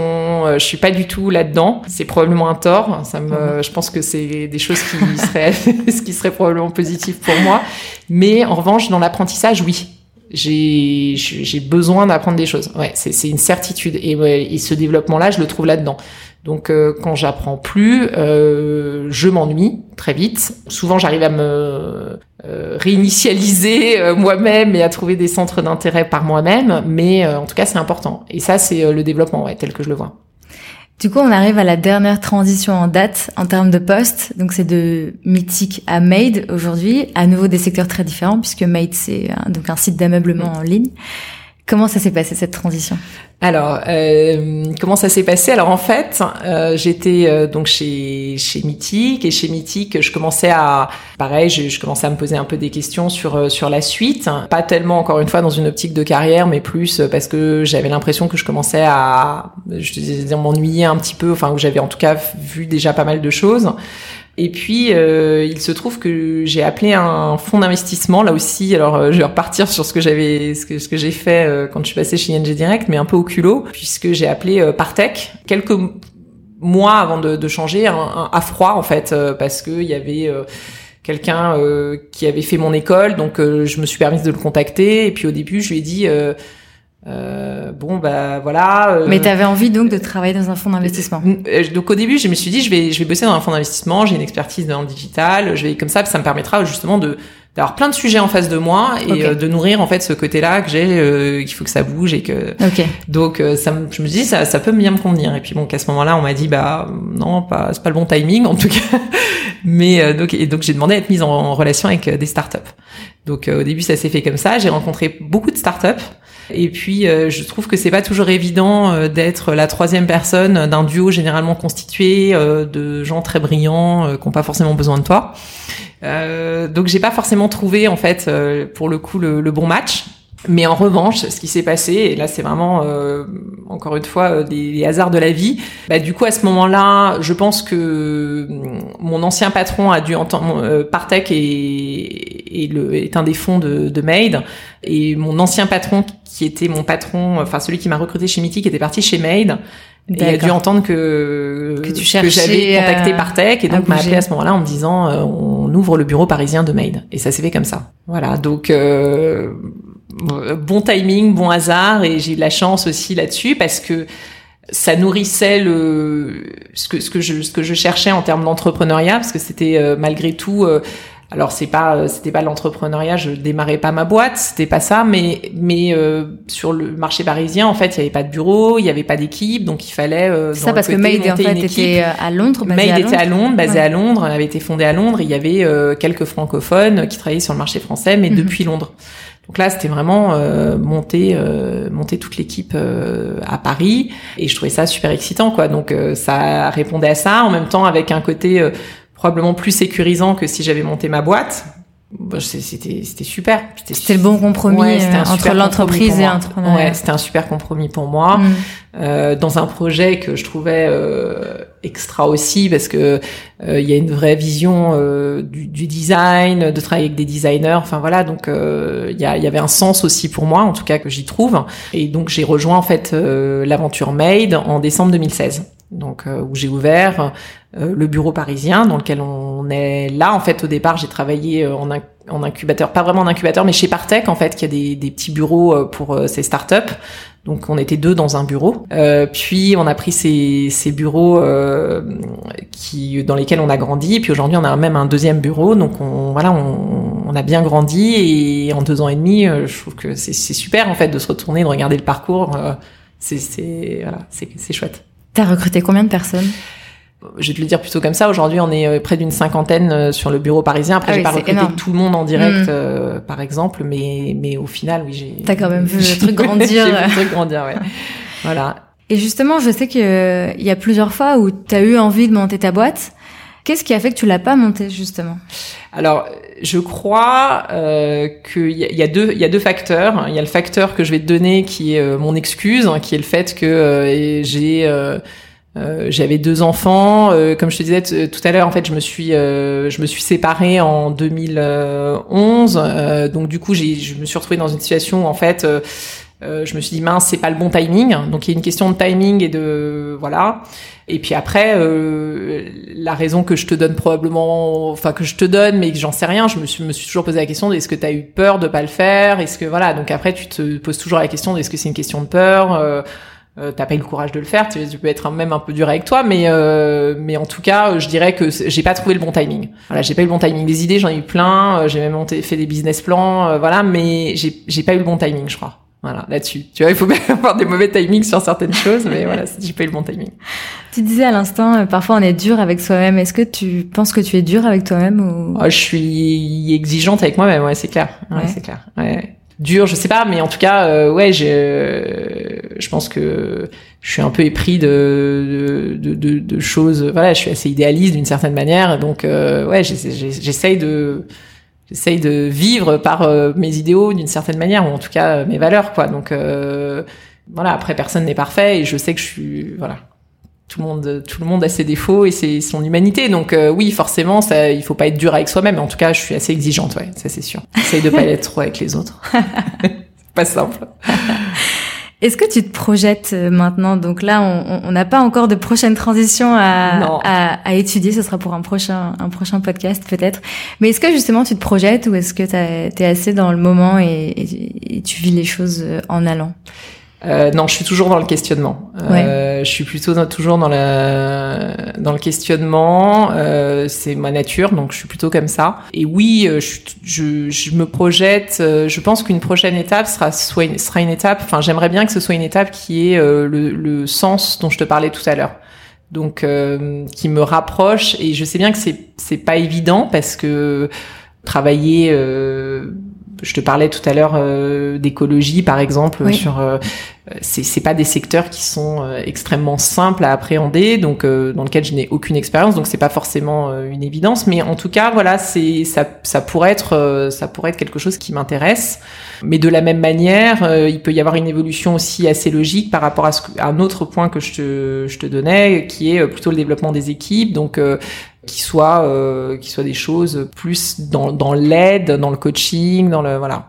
euh, je suis pas du tout là-dedans. C'est probablement un tort. Ça me, mmh. je pense que c'est des choses qui seraient, ce qui serait probablement positif pour moi. Mais en revanche, dans l'apprentissage, oui j'ai besoin d'apprendre des choses. Ouais, c'est une certitude et, et ce développement là, je le trouve là-dedans. Donc euh, quand j'apprends plus, euh, je m'ennuie très vite. Souvent, j'arrive à me euh, réinitialiser euh, moi-même et à trouver des centres d'intérêt par moi-même, mais euh, en tout cas, c'est important. Et ça, c'est le développement, ouais, tel que je le vois. Du coup, on arrive à la dernière transition en date en termes de poste. Donc, c'est de Mythique à Made aujourd'hui. À nouveau des secteurs très différents puisque Made, c'est un, donc un site d'ameublement en ligne. Comment ça s'est passé cette transition? Alors, euh, comment ça s'est passé? Alors en fait, euh, j'étais euh, donc chez chez Mythique et chez Mythique, je commençais à pareil, je, commençais à me poser un peu des questions sur sur la suite, pas tellement encore une fois dans une optique de carrière, mais plus parce que j'avais l'impression que je commençais à je m'ennuyer un petit peu, enfin où j'avais en tout cas vu déjà pas mal de choses. Et puis, euh, il se trouve que j'ai appelé un fonds d'investissement là aussi. Alors, euh, je vais repartir sur ce que j'avais, ce que, ce que j'ai fait euh, quand je suis passée chez ING Direct, mais un peu au culot, puisque j'ai appelé euh, Partech quelques mois avant de, de changer, un, un, à froid en fait, euh, parce que il y avait quelqu'un qui avait fait mon école, donc je me suis permise de le contacter. Et puis au début, je lui ai dit euh, bon bah voilà. Euh, Mais tu avais envie donc de travailler dans un fonds d'investissement. Euh, donc au début, je me suis dit je vais je vais bosser dans un fonds d'investissement, j'ai une expertise dans le digital, je vais comme ça ça me permettra justement de d'avoir plein de sujets en face de moi et okay. euh, de nourrir en fait ce côté-là que j'ai euh, qu'il faut que ça bouge et que okay. donc ça je me dis ça ça peut bien me convenir et puis bon qu'à ce moment-là on m'a dit bah non pas c'est pas le bon timing en tout cas mais donc et donc j'ai demandé à être mise en, en relation avec des startups donc au début ça s'est fait comme ça j'ai rencontré beaucoup de startups et puis, euh, je trouve que c'est pas toujours évident euh, d'être la troisième personne d'un duo généralement constitué euh, de gens très brillants qui n'ont pas forcément besoin de toi. Donc, j'ai pas forcément trouvé en fait pour le coup le, le bon match. Mais en revanche, ce qui s'est passé, et là c'est vraiment euh, encore une fois des, des, hasards de la vie, bah, du coup à ce moment-là, je pense que mon ancien patron a dû entendre euh, Partech est, est, le, est un des fonds de, de Made, et mon ancien patron qui était mon patron, enfin celui qui m'a recruté chez Mythic était parti chez Made. Et a dû entendre que, que, tu que j'avais contacté Partech et donc m'a appelé à ce moment-là en me disant euh, on ouvre le bureau parisien de Made et ça s'est fait comme ça. Voilà donc euh, bon timing, bon hasard et j'ai eu de la chance aussi là-dessus parce que ça nourrissait le ce que ce que je ce que je cherchais en termes d'entrepreneuriat parce que c'était euh, malgré tout euh, alors c'est pas euh, c'était pas l'entrepreneuriat, je démarrais pas ma boîte, c'était pas ça, mais mais euh, sur le marché parisien en fait il y avait pas de bureau, il y avait pas d'équipe, donc il fallait euh, ça parce que Made en fait était à Londres, basé à Londres. était à Londres, basé ouais. à Londres, avait été fondé à Londres, il y avait euh, quelques francophones qui travaillaient sur le marché français, mais mm -hmm. depuis Londres. Donc là, c'était vraiment euh, monter euh, monter toute l'équipe euh, à Paris et je trouvais ça super excitant quoi. Donc ça répondait à ça en même temps avec un côté probablement plus sécurisant que si j'avais monté ma boîte Bah, c'était super. C'était le bon compromis Ouais, euh, entre l'entreprise et l'entrepreneuriat. Ouais, c'était un super compromis pour moi. Mm. Euh, dans un projet que je trouvais euh, extra aussi parce que euh, il y a une vraie vision euh, du, du design, de travailler avec des designers. Enfin voilà, donc euh, il y, a- y avait un sens aussi pour moi, en tout cas que j'y trouve. Et donc j'ai rejoint en fait euh, l'aventure Made en décembre 2016. Donc euh, où j'ai ouvert euh, le bureau parisien dans lequel on est là. En fait, au départ, j'ai travaillé euh, en, en incubateur, pas vraiment en incubateur, mais chez Partech en fait, qui a des, des petits bureaux euh, pour euh, ces startups. Donc on était deux dans un bureau. Euh, puis on a pris ces, ces bureaux qui dans lesquels on a grandi. Puis aujourd'hui on a même un deuxième bureau. Donc on voilà on, on a bien grandi et en deux ans et demi, je trouve que c'est super en fait de se retourner, de regarder le parcours. c'est voilà c'est chouette. T'as recruté combien de personnes Je vais te le dire plutôt comme ça. Aujourd'hui, on est euh, près d'une cinquantaine euh, sur le bureau parisien. Après, Ah j'ai oui, pas recruté énorme. tout le monde en direct, Mm. euh, par exemple, mais mais au final, oui, j'ai. T'as quand même vu le truc grandir. vu le truc grandir, ouais. Voilà. Et justement, je sais que il y a plusieurs fois où t'as eu envie de monter ta boîte. Qu'est-ce qui a fait que tu l'as pas montée justement? Alors, je crois euh, qu'il y, a- deux, il y a deux facteurs. Il y a le facteur que je vais te donner qui est euh, mon excuse, hein, qui est le fait que euh, j'ai euh, euh, j'avais deux enfants. Comme je te disais tout à l'heure, en fait, je me suis euh, je me suis séparée en 2011. Euh, donc du coup, je me suis retrouvée dans une situation où, en fait. Euh, je me suis dit mince, c'est pas le bon timing. Donc il y a une question de timing et de voilà. Et puis après, euh, la raison que je te donne probablement, enfin que je te donne, mais que j'en sais rien, je me suis, me suis toujours posé la question est-ce que tu as eu peur de pas le faire? Est-ce que voilà Donc après, tu te poses toujours la question est-ce que c'est une question de peur? Euh, euh, T'as pas eu le courage de le faire. Tu, peux être même un peu dur avec toi, mais euh, mais en tout cas, je dirais que j'ai pas trouvé le bon timing. Voilà, j'ai pas eu le bon timing. Des idées, j'en ai eu plein. euh, j'ai même fait des business plans, voilà, mais j'ai j'ai pas eu le bon timing, je crois. Voilà, là-dessus. Tu vois, il faut bien avoir des mauvais timings sur certaines choses, mais voilà, j'ai pas eu le bon timing. Tu disais à l'instant, euh, parfois on est dur avec soi-même. Est-ce que tu penses que tu es dur avec toi-même ou? Oh, je suis exigeante avec moi-même, ouais, c'est clair. Ouais, Ouais. c'est clair. Ouais. Dur, je sais pas, mais en tout cas, euh, ouais, je, je pense que je suis un peu épris de, de, de, de choses. Voilà, je suis assez idéaliste d'une certaine manière, donc euh, ouais, j'essa- j'essa- j'essaye de, j'essaye de vivre par euh, mes idéaux d'une certaine manière, ou en tout cas euh, mes valeurs, quoi. Donc euh, voilà, après personne n'est parfait, et je sais que je suis, voilà, tout le monde tout le monde a ses défauts et ses, son humanité. Donc euh, oui forcément ça il faut pas être dur avec soi-même en tout cas je suis assez exigeante ouais ça c'est sûr. J'essaye de pas l'être trop avec les autres. C'est pas simple Est-ce que tu te projettes euh, maintenant? Donc là, on- n'a pas encore de prochaine transition à, Non. à, à étudier. Ce sera pour un prochain, un prochain podcast peut-être. Mais est-ce que justement tu te projettes ou est-ce que tu es assez dans le moment et, et- et tu vis les choses euh, en allant? Euh, non, je suis toujours dans le questionnement. Euh, Je suis plutôt dans- toujours dans la dans le questionnement. Euh, c'est ma nature, donc je suis plutôt comme ça. Et oui, euh, je, je, je me projette. euh, je pense qu'une prochaine étape sera soit une, sera une étape. Enfin, j'aimerais bien que ce soit une étape qui est euh, le, le sens dont je te parlais tout à l'heure. Donc, euh, qui me rapproche. Et je sais bien que c'est c'est pas évident parce que travailler. Je te parlais tout à l'heure euh, d'écologie, par exemple, Oui. sur euh, c'est c'est pas des secteurs qui sont euh, extrêmement simples à appréhender, donc euh, dans lequel je n'ai aucune expérience, donc c'est pas forcément euh, une évidence, mais en tout cas voilà, c'est ça ça pourrait être euh, ça pourrait être quelque chose qui m'intéresse, mais de la même manière, euh, il peut y avoir une évolution aussi assez logique par rapport à, ce à un autre point que je te je te donnais, qui est plutôt le développement des équipes, donc euh, qui soit euh, qui soit des choses plus dans dans l'aide, dans le coaching, dans le voilà.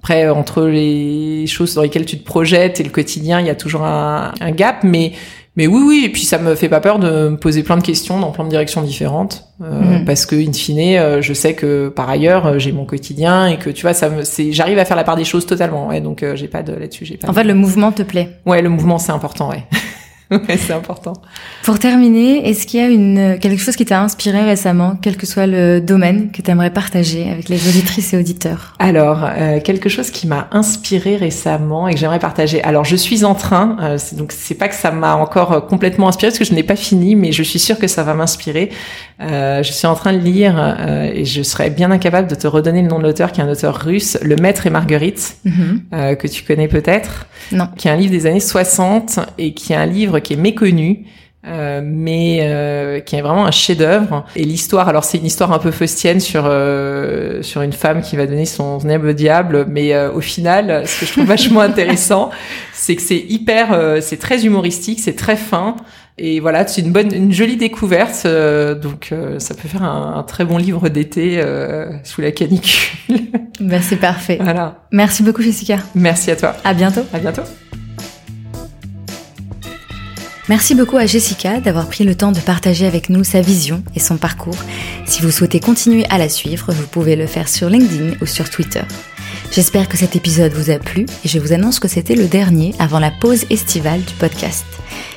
Après, entre les choses dans lesquelles tu te projettes et le quotidien, il y a toujours un, un gap, mais mais oui, oui. Et puis ça me fait pas peur de me poser plein de questions dans plein de directions différentes, euh, Mhm. parce que in fine, euh, je sais que par ailleurs euh, j'ai mon quotidien et que tu vois, ça me, c'est, j'arrive à faire la part des choses totalement. Ouais, donc euh, j'ai pas de là-dessus, j'ai pas. En de- fait, le mouvement te plaît. ouais, le mouvement c'est important, ouais. ouais, c'est important. Pour terminer, est-ce qu'il y a une quelque chose qui t'a inspiré récemment, quel que soit le domaine, que tu aimerais partager avec les auditrices et auditeurs? Alors, euh, quelque chose qui m'a inspiré récemment et que j'aimerais partager. Alors, je suis en train, euh, donc c'est pas que ça m'a encore euh, complètement inspiré parce que je n'ai pas fini, mais je suis sûre que ça va m'inspirer. Euh, je suis en train de lire euh, et je serais bien incapable de te redonner le nom de l'auteur, qui est un auteur russe, Le Maître et Marguerite, euh, que tu connais peut-être, Non. qui est un livre des années 60 et qui est un livre qui est méconnu. Euh, mais euh, qui est vraiment un chef-d'œuvre. Et l'histoire, alors c'est une histoire un peu faustienne sur euh, sur une femme qui va donner son au diable, mais au final, ce que je trouve vachement intéressant, c'est que c'est hyper, c'est très humoristique, c'est très fin. Et voilà, c'est une bonne, une jolie découverte. donc, ça peut faire un, un très bon livre d'été sous la canicule. Ben, c'est parfait. Voilà. Merci beaucoup, Jessica. Merci à toi. À bientôt. À bientôt. Merci beaucoup à Jessica d'avoir pris le temps de partager avec nous sa vision et son parcours. Si vous souhaitez continuer à la suivre, vous pouvez le faire sur LinkedIn ou sur Twitter. J'espère que cet épisode vous a plu et je vous annonce que c'était le dernier avant la pause estivale du podcast.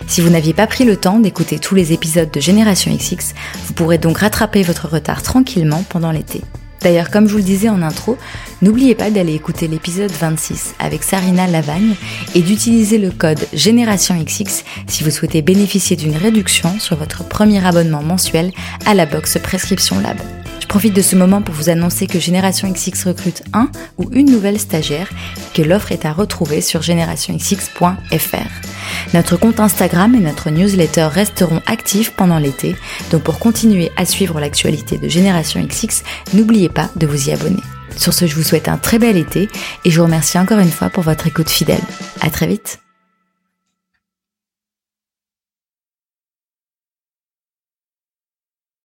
Si vous n'aviez pas pris le temps d'écouter tous les épisodes de Génération XX, vous pourrez donc rattraper votre retard tranquillement pendant l'été. D'ailleurs, comme je vous le disais en intro, n'oubliez pas d'aller écouter l'épisode 26 avec Sarina Lavagne et d'utiliser le code Génération XX si vous souhaitez bénéficier d'une réduction sur votre premier abonnement mensuel à la box Prescription Lab. Profite de ce moment pour vous annoncer que Génération XX recrute un ou une nouvelle stagiaire et que l'offre est à retrouver sur générationxx.fr. Notre compte Instagram et notre newsletter resteront actifs pendant l'été, donc pour continuer à suivre l'actualité de Génération XX, n'oubliez pas de vous y abonner. Sur ce, je vous souhaite un très bel été et je vous remercie encore une fois pour votre écoute fidèle. À très vite!